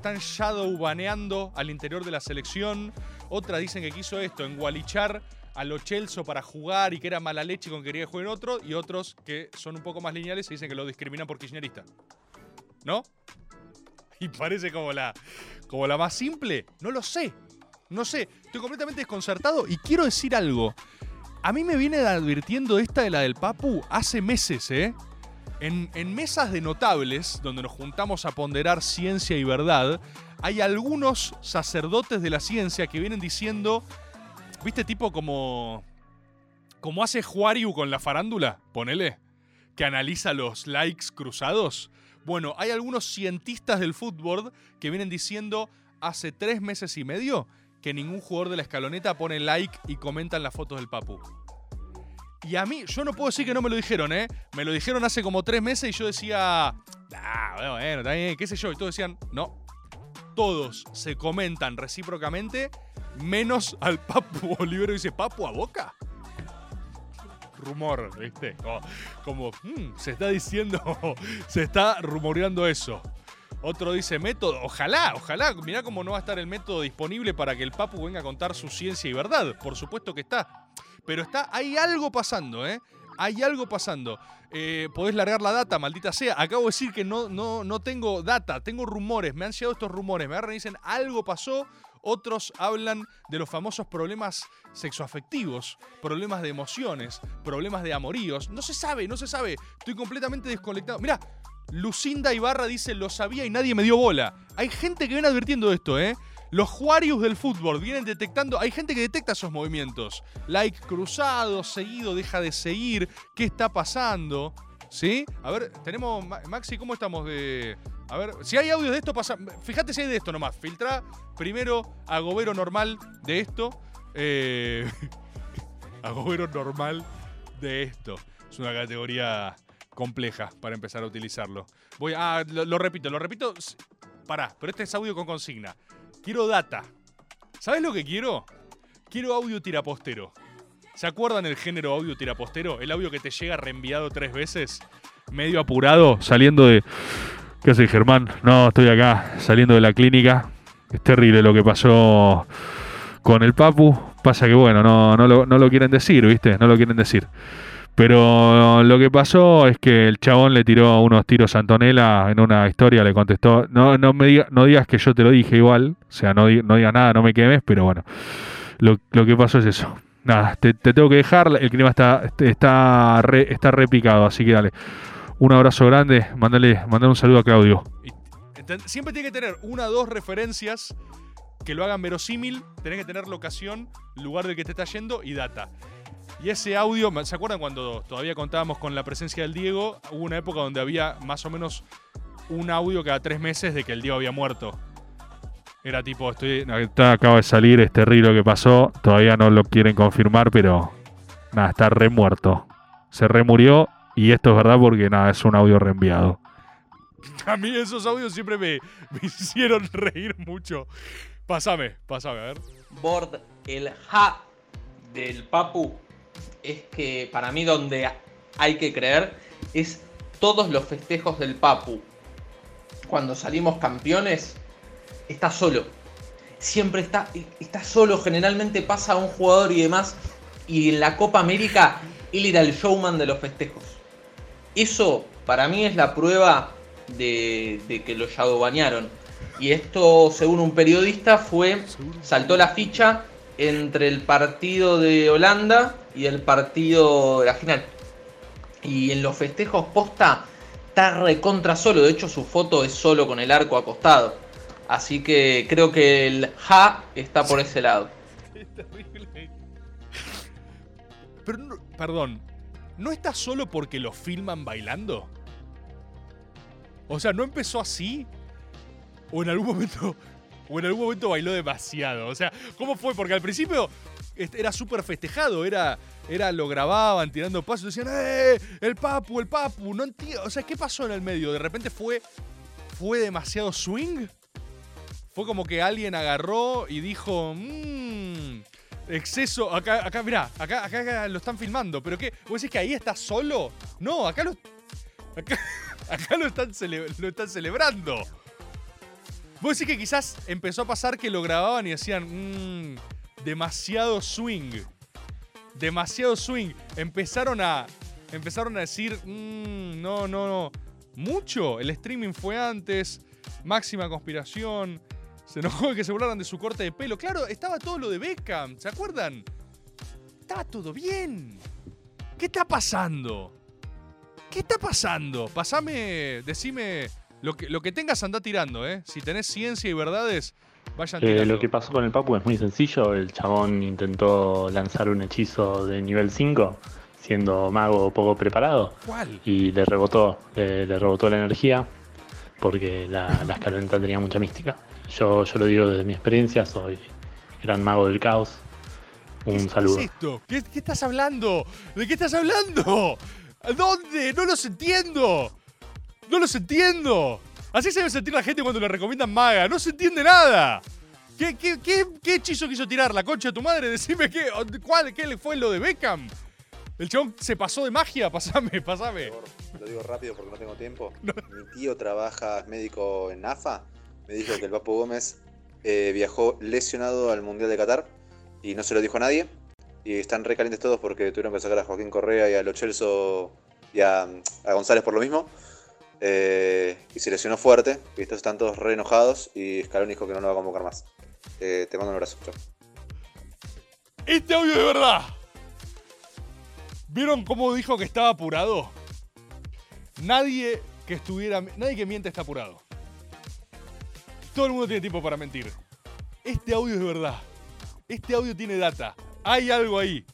al interior de la selección, otra dicen que quiso esto, engualichar a lo Chelsea para jugar y que era mala leche con que quería jugar en otro, y otros que son un poco más lineales y dicen que lo discriminan por kirchnerista. ¿No? Y parece como la, como la más simple. No lo sé. No sé. Estoy completamente desconcertado y quiero decir algo. A mí me viene advirtiendo esta de la del Papu hace meses, ¿eh? En, mesas de notables, donde nos juntamos a ponderar ciencia y verdad, hay algunos sacerdotes de la ciencia que vienen diciendo, ¿viste tipo como... como hace Juariu con la farándula? Ponele. Que analiza los likes cruzados. Bueno, hay algunos cientistas del fútbol que vienen diciendo hace tres meses y medio que ningún jugador de la escaloneta pone like y comentan las fotos del Papu. Y a mí, yo no puedo decir que no me lo dijeron, ¿eh? Me lo dijeron hace como tres meses y yo decía, ah, bueno, qué sé yo. Y todos decían, no. Todos se comentan recíprocamente, menos al Papu Olivero dice, ¿Papu a boca? Rumor, ¿viste? Como, como, mm, se está diciendo, se está rumoreando eso. Otro dice método. Ojalá, ojalá. Mirá cómo no va a estar el método disponible para que el Papu venga a contar su ciencia y verdad. Por supuesto que está. Pero está, hay algo pasando, ¿eh? Hay algo pasando. Eh, podés largar la data, maldita sea. Acabo de decir que no, no, no tengo data, tengo rumores. Me han llegado estos rumores. Me agarran y dicen algo pasó otros hablan de los famosos problemas sexoafectivos, problemas de emociones, problemas de amoríos. No se sabe, no se sabe. Estoy completamente desconectado. Mirá, Lucinda Ibarra dice, lo sabía y nadie me dio bola. Hay gente que viene advirtiendo esto, ¿eh? Los Juarius del fútbol vienen detectando. Hay gente que detecta esos movimientos. Like cruzado, seguido, deja de seguir. ¿Qué está pasando? ¿Sí? A ver, tenemos. Ma- Maxi, ¿cómo estamos de.? A ver, si hay audio de esto, pasa. Fíjate si hay de esto nomás. Filtra primero agobero normal de esto. Eh, agobero normal de esto. Es una categoría compleja para empezar a utilizarlo. Voy a. Lo, lo repito, lo repito. Pará, pero este es audio con consigna. Quiero data. ¿Sabes lo que quiero? Quiero audio tirapostero. ¿Se acuerdan el género audio tirapostero? El audio que te llega reenviado tres veces, medio apurado, saliendo de. ¿Qué haces, Germán? No, estoy acá, saliendo de la clínica. Es terrible lo que pasó con el Papu. Pasa que, bueno, no, no, lo, no lo quieren decir, ¿viste? No lo quieren decir. Pero lo que pasó es que el chabón le tiró unos tiros a Antonella en una historia, le contestó, no, no me diga- no digas que yo te lo dije igual, o sea, no, di- no digas nada, no me quemes, pero bueno, lo, lo que pasó es eso. Nada, te, te tengo que dejar, el clima está, está, re, está repicado, así que dale. Un abrazo grande, mándale, mándale un saludo a Claudio. Siempre tiene que tener una o dos referencias que lo hagan verosímil, tenés que tener locación, lugar del que te está yendo y data. Y ese audio, ¿se acuerdan cuando todavía contábamos con la presencia del Diego? Hubo una época donde había más o menos un audio cada tres meses de que el Diego había muerto. Era tipo, estoy, está- acaba de salir, es terrible lo que pasó, todavía no lo quieren confirmar, pero nada, está remuerto. Se remurió y esto es verdad porque nada, es un audio reenviado. A mí esos audios siempre me, me hicieron reír mucho. Pásame, pásame, a ver. Bord, el ja del Papu es que para mí donde hay que creer es todos los festejos del Papu. Cuando salimos campeones, está solo. Siempre está, está solo, generalmente pasa un jugador y demás. Y en la Copa América, él era el showman de los festejos. Eso para mí es la prueba de, de que lo bañaron. Y esto, según un periodista, fue. saltó la ficha entre el partido de Holanda y el partido de la final. Y en los festejos posta está recontra solo. De hecho, su foto es solo con el arco acostado. Así que creo que el ja está por ese lado. Es terrible. Pero, perdón, ¿no está solo porque lo filman bailando? O sea, ¿no empezó así? ¿O en algún momento, o en algún momento bailó demasiado? O sea, ¿cómo fue? Porque al principio era súper festejado, era, era, lo grababan tirando pasos, decían, ¡eh! El papu, el papu, no entiendo. O sea, ¿qué pasó en el medio? ¿De repente fue, fue demasiado swing? Fue como que alguien agarró y dijo, mmm, exceso, acá, acá, mirá, acá, acá, lo están filmando, pero ¿qué? ¿Vos decís que ahí está solo? No, acá lo, acá, acá lo, están lo están celebrando. Vos decís que quizás empezó a pasar que lo grababan y decían, mmm, demasiado swing, demasiado swing. Empezaron a, empezaron a decir, mmm, no, no, no, mucho. El streaming fue antes, máxima conspiración. Se enojó de que se burlaran de su corte de pelo. Claro, estaba todo lo de Beckham, ¿se acuerdan? Estaba todo bien. ¿Qué está pasando? ¿Qué está pasando? Pasame, decime. Lo que, lo que tengas anda tirando, ¿eh? Si tenés ciencia y verdades, vayan Eh, tirando. lo que pasó con el Papu es muy sencillo. El chabón intentó lanzar un hechizo de nivel 5, siendo mago poco preparado. ¿Cuál? Y le rebotó, le, le rebotó la energía, porque la, la escaloneta tenía mucha mística. Yo, yo lo digo desde mi experiencia, soy gran mago del caos. Un saludo. ¿Qué es esto? ¿Qué, qué estás hablando? ¿De qué estás hablando? ¿A dónde? No los entiendo. No los entiendo. Así se debe sentir la gente cuando le recomiendan maga. No se entiende nada. ¿Qué, qué, qué, qué hechizo quiso tirar? ¿La concha de tu madre? Decime qué, cuál, qué le fue lo de Beckham. ¿El chabón se pasó de magia? Pasame, pasame. Lo digo rápido porque no tengo tiempo. Mi tío trabaja, es médico en AFA. Me dijo que el Papu Gómez eh, viajó lesionado al Mundial de Qatar y no se lo dijo a nadie. Y están re calientes todos porque tuvieron que sacar a Joaquín Correa y a Lo Celso y a, a González por lo mismo. Eh, y se lesionó fuerte. Y estos están todos re enojados. Y Scaloni dijo que no lo va a convocar más. Eh, te mando un abrazo. Chao. Este audio de verdad. ¿Vieron cómo dijo que estaba apurado? Nadie que estuviera. Nadie que miente está apurado. Todo el mundo tiene tiempo para mentir. Este audio es verdad. Este audio tiene data. Hay algo ahí.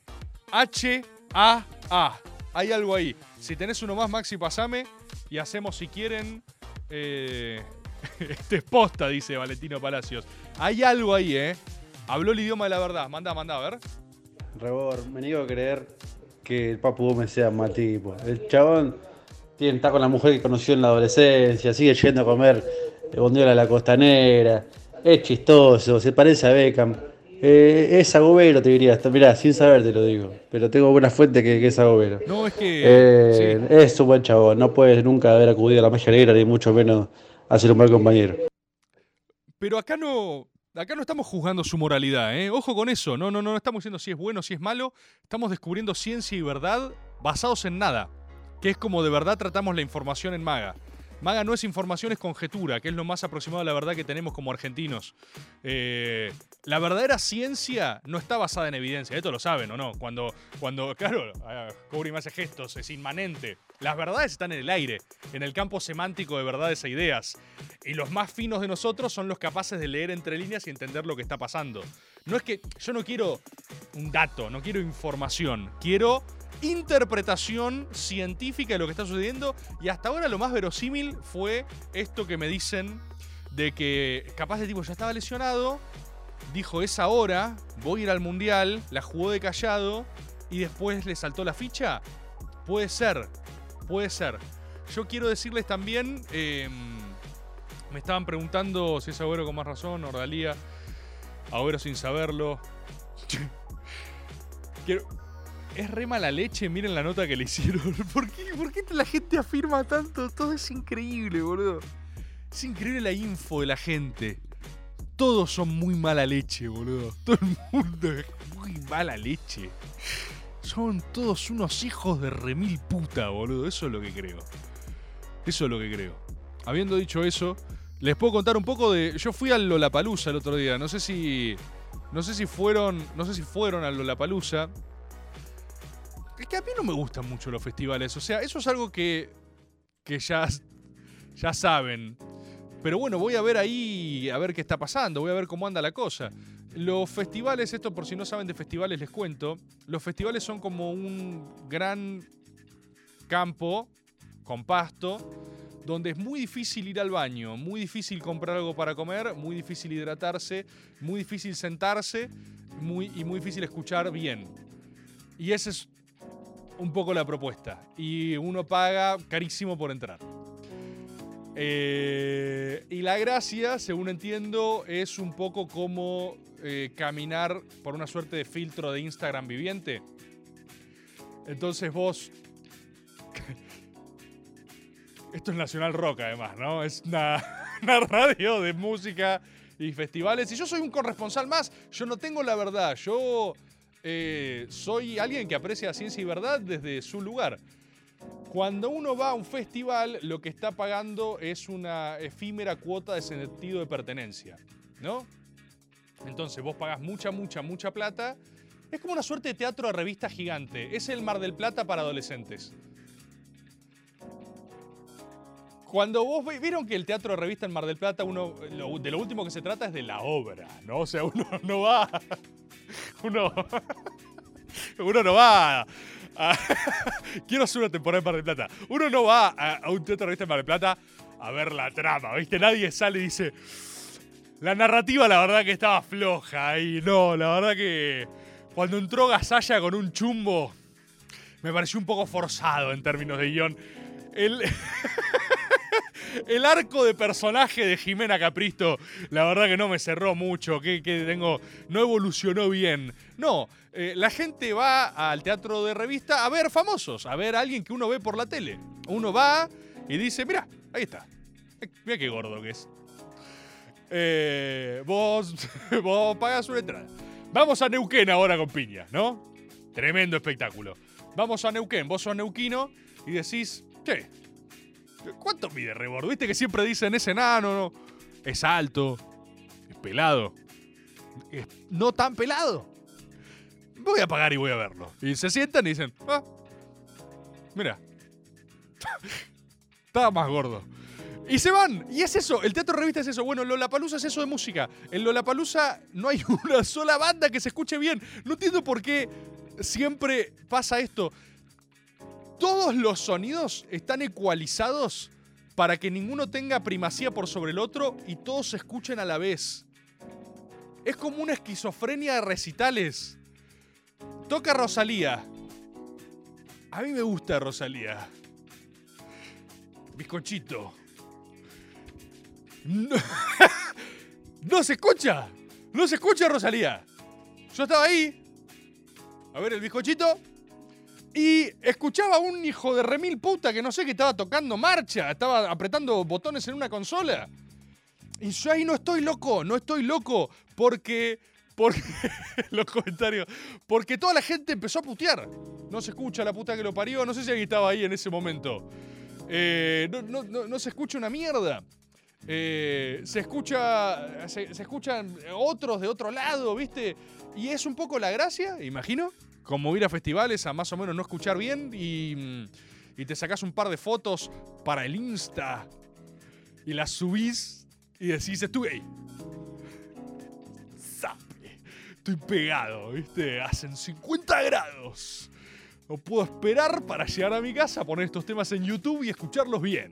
H-A-A. Hay algo ahí. Si tenés uno más, Maxi, pasame. Y hacemos, si quieren. Eh, este es posta, dice Valentino Palacios. Hay algo ahí, ¿eh? Habló el idioma de la verdad. Manda, manda, a ver. Rebor, me niego a creer que el Papu Gómez sea mal tipo. El chabón tiene, está con la mujer que conoció en la adolescencia, sigue yendo a comer bondiola a la costanera, es chistoso, se parece a Beckham. Eh, es agobero, te diría. Mirá, sin saber te lo digo. Pero tengo buena fuente que, que es agobero. No, es que. Eh, Es un buen chabón. No puedes nunca haber acudido a la magia negra, ni mucho menos a ser un mal compañero. Pero acá no. Acá no estamos juzgando su moralidad, ¿eh? Ojo con eso. No, no, no, no estamos diciendo si es bueno, si es malo. Estamos descubriendo ciencia y verdad basados en nada. Que es como de verdad tratamos la información en Maga. Maga no es información, es conjetura, que es lo más aproximado a la verdad que tenemos como argentinos. Eh, la verdadera ciencia no está basada en evidencia, esto lo saben o no. Cuando, cuando claro, Cobri me hace gestos, es inmanente. Las verdades están en el aire, en el campo semántico de verdades e ideas. Y los más finos de nosotros son los capaces de leer entre líneas y entender lo que está pasando. No es que yo no quiero un dato, no quiero información, quiero interpretación científica de lo que está sucediendo y hasta ahora lo más verosímil fue esto que me dicen de que capaz de tipo ya estaba lesionado, dijo es ahora, voy a ir al mundial, la jugó de callado y después le saltó la ficha. Puede ser, puede ser. Yo quiero decirles también, eh, me estaban preguntando si es Agüero con más razón, Ordalía, Agüero sin saberlo. Quiero, es re mala leche, miren la nota que le hicieron. ¿Por qué, ¿Por qué la gente afirma tanto? Todo es increíble, boludo. Es increíble la info de la gente. Todos son muy mala leche, boludo. Todo el mundo es muy mala leche. Son todos unos hijos de remil puta, boludo. Eso es lo que creo. Eso es lo que creo. Habiendo dicho eso, les puedo contar un poco de. Yo fui al Lollapalooza el otro día. No sé si. No sé si fueron. No sé si fueron al Lollapalooza. A mí no me gustan mucho los festivales. O sea, eso es algo que. que ya. ya saben. Pero bueno, voy a ver ahí, a ver qué está pasando, voy a ver cómo anda la cosa. Los festivales, esto por si no saben de festivales les cuento, los festivales son como un gran campo con pasto, donde es muy difícil ir al baño, muy difícil comprar algo para comer, muy difícil hidratarse, muy difícil sentarse muy, y muy difícil escuchar bien. Y esa es un poco la propuesta. Y uno paga carísimo por entrar. Eh, y la gracia, según entiendo, es un poco como eh, caminar por una suerte de filtro de Instagram viviente. Entonces vos... Esto es Nacional Rock además, ¿no? Es una, una radio de música y festivales. Y yo soy un corresponsal más. Yo no tengo la verdad. Yo eh, soy alguien que aprecia ciencia y verdad desde su lugar. Cuando uno va a un festival, lo que está pagando es una efímera cuota de sentido de pertenencia, ¿no? Entonces vos pagás mucha, mucha, mucha plata. Es como una suerte de teatro de revista gigante. Es el Mar del Plata para adolescentes. Cuando vos vieron que el teatro de revista en Mar del Plata, uno lo- de lo último que se trata es de la obra, ¿no? O sea, uno no va. Uno. Uno no va. a- quiero hacer una temporada en Mar del Plata. Uno no va a, un teatro revista en Mar del Plata a ver la trama, ¿viste? Nadie sale y dice. La narrativa, la verdad que estaba floja y no, la verdad que. Cuando entró Gasalla con un chumbo, me pareció un poco forzado en términos de guion. El. El arco de personaje de Jimena Capristo, la verdad que no me cerró mucho, que, que tengo, no evolucionó bien. No, eh, la gente va al teatro de revista a ver famosos, a ver a alguien que uno ve por la tele. Uno va y dice, mira, ahí está. Mira qué gordo que es. Eh, vos, vos pagas una entrada. Vamos a Neuquén ahora con piña, ¿no? Tremendo espectáculo. Vamos a Neuquén, vos sos neuquino y decís, che, ¿Cuánto mide Rebord? Viste que siempre dicen ese enano, no, es alto, es pelado. es no tan pelado. Voy a pagar y voy a verlo. Y se sientan y dicen, ah, mira, estaba más gordo. Y se van. Y es eso. El teatro revista es eso. Bueno, Lollapalooza es eso de música. En Lollapalooza no hay una sola banda que se escuche bien. No entiendo por qué siempre pasa esto. Todos los sonidos están ecualizados para que ninguno tenga primacía por sobre el otro y todos se escuchen a la vez. Es como una esquizofrenia de recitales. Toca Rosalía. A mí me gusta Rosalía. Bizcochito. No, no se escucha. No se escucha Rosalía. Yo estaba ahí. A ver el bizcochito. Y escuchaba a un hijo de remil puta que no sé que estaba tocando marcha. Estaba apretando botones en una consola. Y yo ahí no estoy loco. No estoy loco. Porque. Porque. los comentarios. Porque toda la gente empezó a putear. No se escucha la puta que lo parió. No sé si alguien estaba ahí en ese momento. Eh, no, se escucha una mierda. Eh, se escucha. Se escuchan otros de otro lado, ¿viste? Y es un poco la gracia, imagino. Como ir a festivales a más o menos no escuchar bien y. mm, Y te sacás un par de fotos para el Insta. Y las subís y decís, estuve ahí. Estoy pegado, ¿viste? Hacen 50 grados. No puedo esperar para llegar a mi casa, poner estos temas en YouTube y escucharlos bien.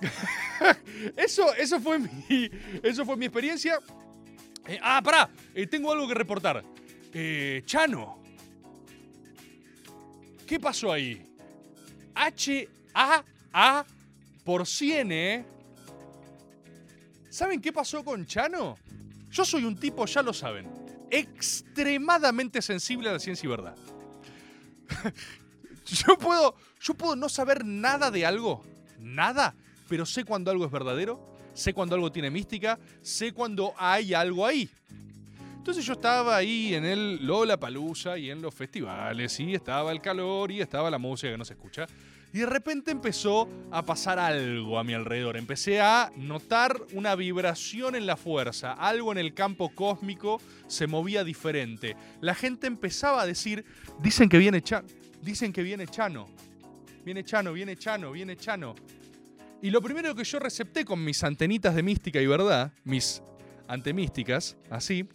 eso, eso, fue mi, eso fue mi experiencia. Eh, ah, pará, eh, tengo algo que reportar. Eh, Chano. ¿Qué pasó ahí? H-A-A por 100, ¿eh? ¿Saben qué pasó con Chano? Yo soy un tipo, ya lo saben, extremadamente sensible a la ciencia y verdad. yo, puedo, yo puedo no saber nada de algo, nada, pero sé cuando algo es verdadero, sé cuando algo tiene mística, sé cuando hay algo ahí. Entonces yo estaba ahí en el Lola Palusa y en los festivales, y estaba el calor y estaba la música que no se escucha. Y de repente empezó a pasar algo a mi alrededor. Empecé a notar una vibración en la fuerza. Algo en el campo cósmico se movía diferente. La gente empezaba a decir, dicen que viene Chano, dicen que viene Chano. Viene Chano, viene Chano, viene Chano. Y lo primero que yo recepté con mis antenitas de mística y verdad, mis antemísticas, así,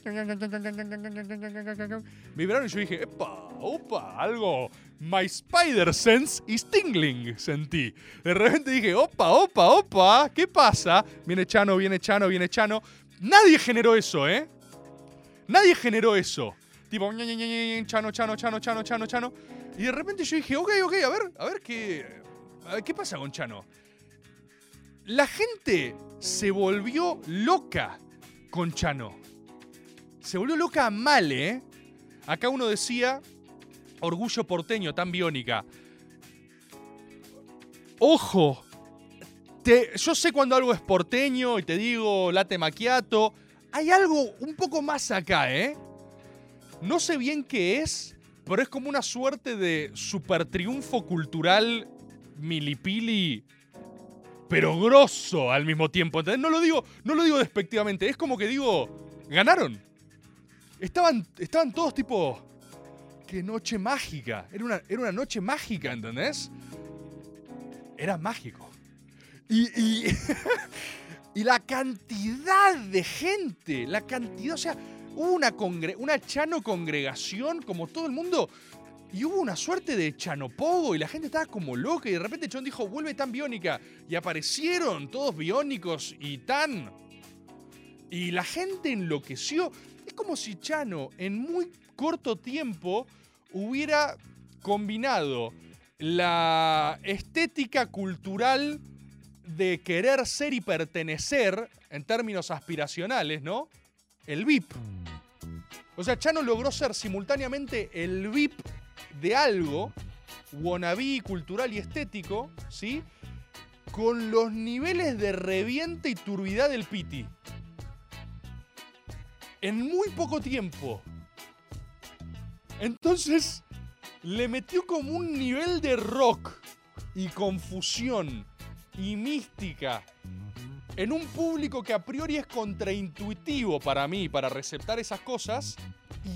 vibraron y yo dije, epa, opa, algo, my spider sense is tingling, sentí. De repente dije, opa, opa, opa, ¿qué pasa? Viene Chano, viene Chano, viene Chano. Nadie generó eso, ¿eh? Nadie generó eso. Tipo, ña, ña, ña, ña, Chano, Chano, Chano, Chano, Chano, Chano. Y de repente yo dije, ok, ok, a ver, a ver qué, a ver, ¿qué pasa con Chano. La gente se volvió loca con Chano. Se volvió loca mal, ¿eh? Acá uno decía, orgullo porteño, tan biónica. Ojo, yo sé cuando algo es porteño y te digo late macchiato. Hay algo un poco más acá, ¿eh? No sé bien qué es, pero es como una suerte de super triunfo cultural milipili pero grosso al mismo tiempo. No lo digo, no lo digo despectivamente, es como que digo, ganaron. Estaban, estaban todos tipo, qué noche mágica. Era una, era una noche mágica, ¿entendés? Era mágico. Y, y, y la cantidad de gente, la cantidad, o sea, una, congre- una chano congregación, como todo el mundo, y hubo una suerte de chanopogo y la gente estaba como loca y de repente John dijo, vuelve tan biónica. Y aparecieron todos biónicos y tan... Y la gente enloqueció. Es como si Chano en muy corto tiempo hubiera combinado la estética cultural de querer ser y pertenecer en términos aspiracionales, ¿no? El VIP. O sea, Chano logró ser simultáneamente el VIP de algo, wannabe cultural y estético, ¿sí? Con los niveles de reviente y turbidad del Piti. En muy poco tiempo. Entonces, le metió como un nivel de rock y confusión y mística en un público que a priori es contraintuitivo para mí, para receptar esas cosas,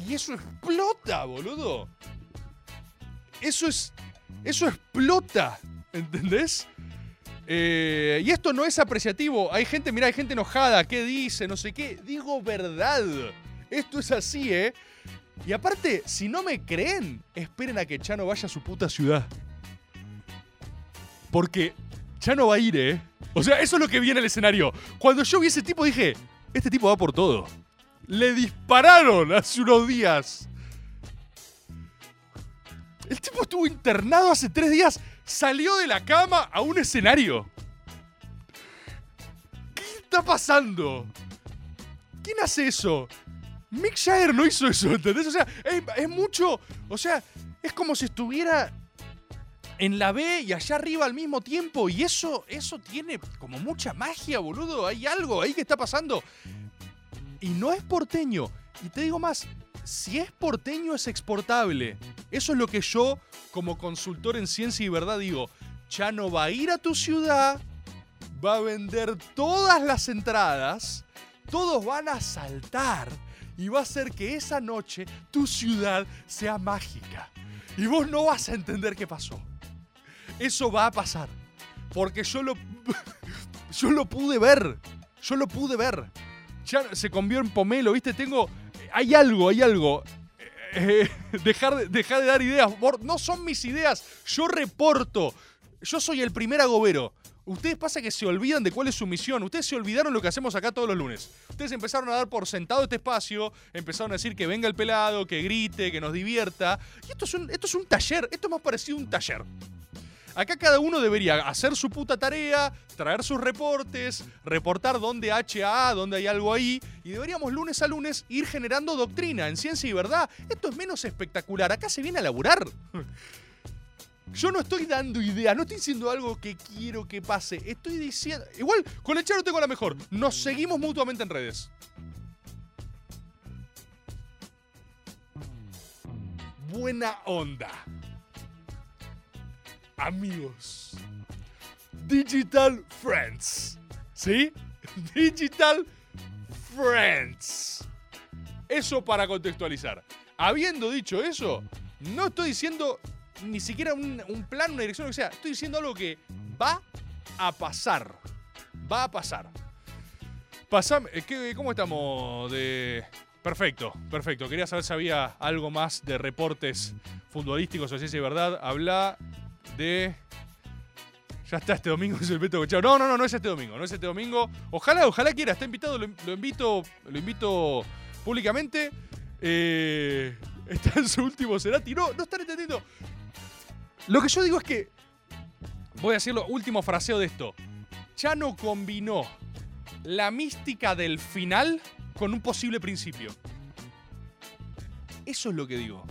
y eso explota, boludo. Eso es. Eso explota. ¿Entendés? Eh, y esto no es apreciativo. Hay gente, mira, hay gente enojada. ¿Qué dice? No sé qué. Digo verdad. Esto es así, ¿eh? Y aparte, si no me creen, esperen a que Chano vaya a su puta ciudad. Porque Chano va a ir, ¿eh? O sea, eso es lo que vi en el escenario. Cuando yo vi ese tipo dije, este tipo va por todo. Le dispararon hace unos días. El tipo estuvo internado hace tres días. Salió de la cama a un escenario. ¿Qué está pasando? ¿Quién hace eso? Mick Jagger no hizo eso, ¿entendés? O sea, es, es mucho. O sea, es como si estuviera en la B y allá arriba al mismo tiempo. Y eso, eso tiene como mucha magia, boludo. Hay algo ahí que está pasando. Y no es porteño. Y te digo más, si es porteño es exportable. Eso es lo que yo, como consultor en ciencia y verdad, digo. Chano va a ir a tu ciudad, va a vender todas las entradas, todos van a saltar y va a hacer que esa noche tu ciudad sea mágica. Y vos no vas a entender qué pasó. Eso va a pasar. Porque yo lo. Yo lo pude ver. Yo lo pude ver. Ya se convirtió en pomelo, ¿viste? Tengo. Hay algo, hay algo. Eh, dejar, de, dejar de dar ideas. No son mis ideas. Yo reporto. Yo soy el primer agobero. Ustedes pasa que se olvidan de cuál es su misión. Ustedes se olvidaron lo que hacemos acá todos los lunes. Ustedes empezaron a dar por sentado este espacio, empezaron a decir que venga el pelado, que grite, que nos divierta. Y esto es un, esto es un taller, esto es más parecido a un taller. Acá cada uno debería hacer su puta tarea, traer sus reportes, reportar dónde HA, dónde hay algo ahí, y deberíamos lunes a lunes ir generando doctrina en ciencia y verdad. Esto es menos espectacular, acá se viene a laburar. Yo no estoy dando ideas, no estoy diciendo algo que quiero que pase. Estoy diciendo. Igual, con el tengo la mejor. Nos seguimos mutuamente en redes. Buena onda. Amigos. Digital Friends. ¿Sí? Digital Friends. Eso para contextualizar. Habiendo dicho eso, no estoy diciendo ni siquiera un, plan, una dirección, lo que sea. Estoy diciendo algo que va a pasar. Va a pasar. Pasame, eh, ¿qué- ¿Cómo estamos de...? Perfecto, perfecto. Quería saber si había algo más de reportes futbolísticos o ciencia y verdad. Habla de... Ya está este domingo, es el Beto Cochado. No, no, no, no es este domingo, no es este domingo. Ojalá, ojalá quiera, está invitado, lo, lo invito, lo invito públicamente. Eh, está en su último Cerati. No, no están entendiendo. Lo que yo digo es que. Voy a decir lo último fraseo de esto. Chano combinó la mística del final con un posible principio. Eso es lo que digo.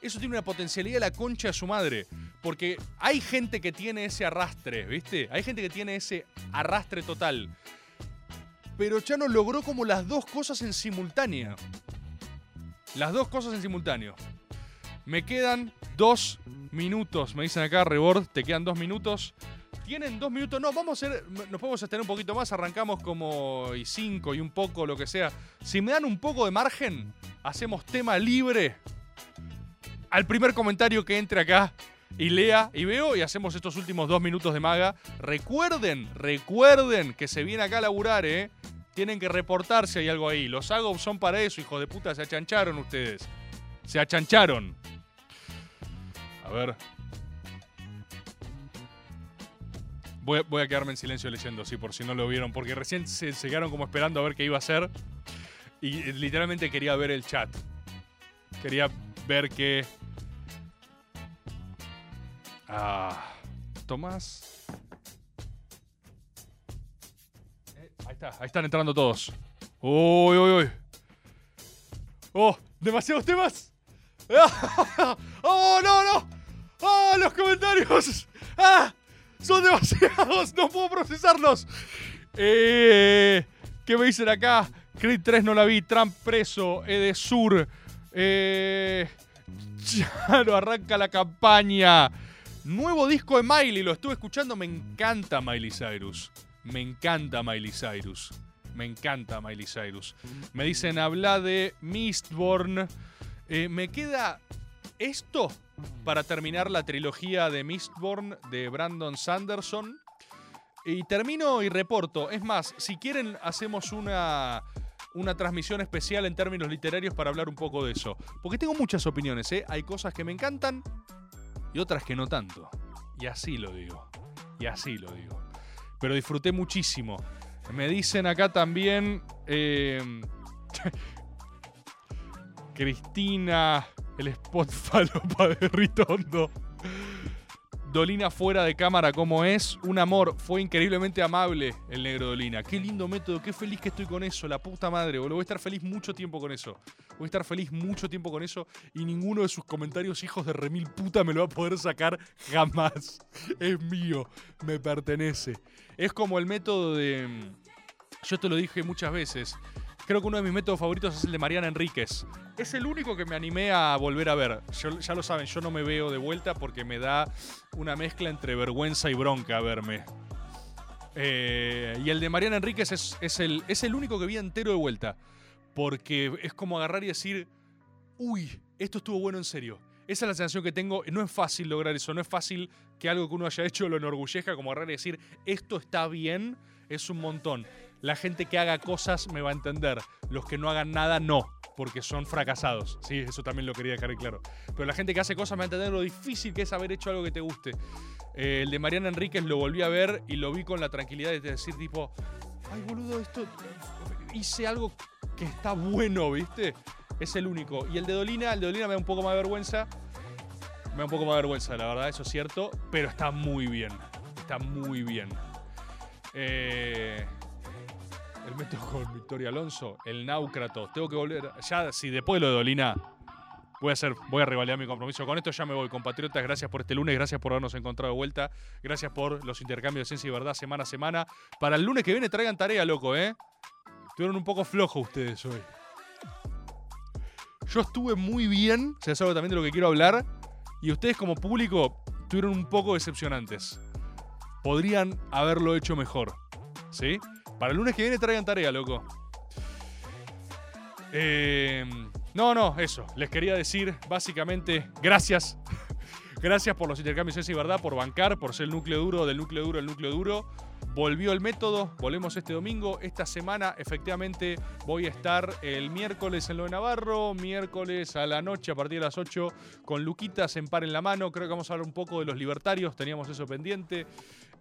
Eso tiene una potencialidad de la concha de su madre. Porque hay gente que tiene ese arrastre, ¿viste? Hay gente que tiene ese arrastre total. Pero Chano logró como las dos cosas en simultánea. Las dos cosas en simultáneo. Me quedan dos minutos. Me dicen acá, Rebord, te quedan dos minutos. Tienen dos minutos. No, vamos a hacer. Nos podemos extender un poquito más. Arrancamos como y cinco y un poco, lo que sea. Si me dan un poco de margen, hacemos tema libre. Al primer comentario que entre acá y lea y veo y hacemos estos últimos dos minutos de maga. Recuerden, recuerden que se viene acá a laburar, ¿eh? Tienen que reportar si hay algo ahí. Los hago son para eso, hijo de puta. Se achancharon ustedes. Se achancharon. A ver. Voy, a- quedarme en silencio leyendo, sí, por si no lo vieron. Porque recién se, se quedaron como esperando a ver qué iba a hacer. Y eh, literalmente quería ver el chat. Quería ver que. Ah. Tomás. Eh, ahí está, ahí están entrando todos. Uy, uy, uy. Oh, demasiados temas. ¡Oh, no, no! ¡Oh, los comentarios! ¡Ah! ¡Son demasiados! ¡No puedo procesarlos! Eh, ¿Qué me dicen acá? Creed 3 no la vi. Trump preso. Edesur. Eh, Charo arranca la campaña. Nuevo disco de Miley. Lo estuve escuchando. Me encanta Miley Cyrus. Me encanta Miley Cyrus. Me encanta Miley Cyrus. Me dicen, habla de Mistborn. Eh, me queda esto para terminar la trilogía de Mistborn de Brandon Sanderson. Y termino y reporto. Es más, si quieren, hacemos una, una transmisión especial en términos literarios para hablar un poco de eso. Porque tengo muchas opiniones, ¿eh? Hay cosas que me encantan y otras que no tanto. Y así lo digo. Y así lo digo. Pero disfruté muchísimo. Me dicen acá también. eh, Cristina, el spot falopa de Ritondo. Dolina fuera de cámara, como es. Un amor, fue increíblemente amable el negro Dolina. Qué lindo método, qué feliz que estoy con eso, la puta madre, boludo. Voy a estar feliz mucho tiempo con eso. Voy a estar feliz mucho tiempo con eso y ninguno de sus comentarios, hijos de remil puta, me lo va a poder sacar jamás. Es mío, me pertenece. Es como el método de. Yo te lo dije muchas veces. Creo que uno de mis métodos favoritos es el de Mariana Enríquez. Es el único que me animé a volver a ver. Ya lo saben, yo no me veo de vuelta porque me da una mezcla entre vergüenza y bronca verme. Eh, y el de Mariana Enríquez es, es el, es el único que vi entero de vuelta. Porque es como agarrar y decir, uy, esto estuvo bueno en serio. Esa es la sensación que tengo. No es fácil lograr eso. No es fácil que algo que uno haya hecho lo enorgullezca como agarrar y decir, esto está bien, es un montón. La gente que haga cosas me va a entender. Los que no hagan nada, no. Porque son fracasados. Sí, eso también lo quería dejar claro. Pero la gente que hace cosas me va a entender lo difícil que es haber hecho algo que te guste. Eh, el de Mariana Enríquez lo volví a ver y lo vi con la tranquilidad de decir, tipo, ay, boludo, esto. Hice algo que está bueno, ¿viste? Es el único. Y el de Dolina, el de Dolina me da un poco más de vergüenza. Me da un poco más de vergüenza, la verdad, eso es cierto. Pero está muy bien. Está muy bien. Eh, el método con Victoria Alonso, el náucrato. Tengo que volver. Ya, si después de lo de Dolina. Voy a hacer, voy a revalidar mi compromiso. Con esto ya me voy, compatriotas. Gracias por este lunes, gracias por habernos encontrado de vuelta. Gracias por los intercambios de ciencia y verdad semana a semana. Para el lunes que viene traigan tarea, loco, ¿eh? Estuvieron un poco flojos ustedes hoy. Yo estuve muy bien, se algo también de lo que quiero hablar. Y ustedes como público estuvieron un poco decepcionantes. Podrían haberlo hecho mejor. ¿Sí? Para el lunes que viene traigan tarea, loco. Eh, no, no, eso. Les quería decir básicamente gracias. gracias por los intercambios y Verdad, por bancar, por ser el núcleo duro del núcleo duro, el núcleo duro. Volvió el método, volvemos este domingo. Esta semana, efectivamente, voy a estar el miércoles en lo de Navarro, miércoles a la noche a partir de las 8 con Luquitas en par en la mano. Creo que vamos a hablar un poco de los libertarios, teníamos eso pendiente.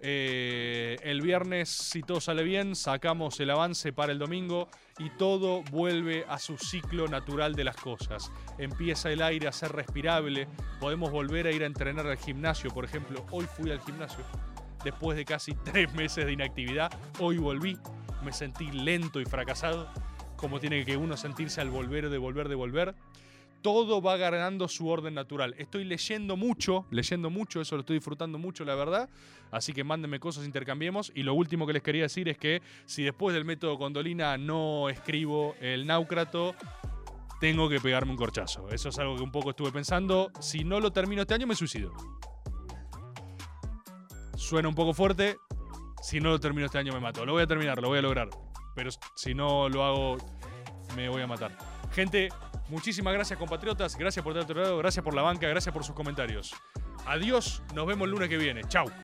Eh, el viernes, si todo sale bien, sacamos el avance para el domingo y todo vuelve a su ciclo natural de las cosas. Empieza el aire a ser respirable, podemos volver a ir a entrenar al gimnasio, por ejemplo. Hoy fui al gimnasio, después de casi tres meses de inactividad, hoy volví, me sentí lento y fracasado, como tiene que uno sentirse al volver, de volver, de volver todo va ganando su orden natural. Estoy leyendo mucho, leyendo mucho, eso lo estoy disfrutando mucho, la verdad. Así que mándenme cosas, intercambiemos. Y lo último que les quería decir es que si después del método Condolina no escribo el náucrato, tengo que pegarme un corchazo. Eso es algo que un poco estuve pensando. Si no lo termino este año, me suicido. Suena un poco fuerte. Si no lo termino este año, me mato. Lo voy a terminar, lo voy a lograr. Pero si no lo hago, me voy a matar. Gente, muchísimas gracias compatriotas, gracias por estar lado, gracias por la banca, gracias por sus comentarios. Adiós, nos vemos el lunes que viene. Chau.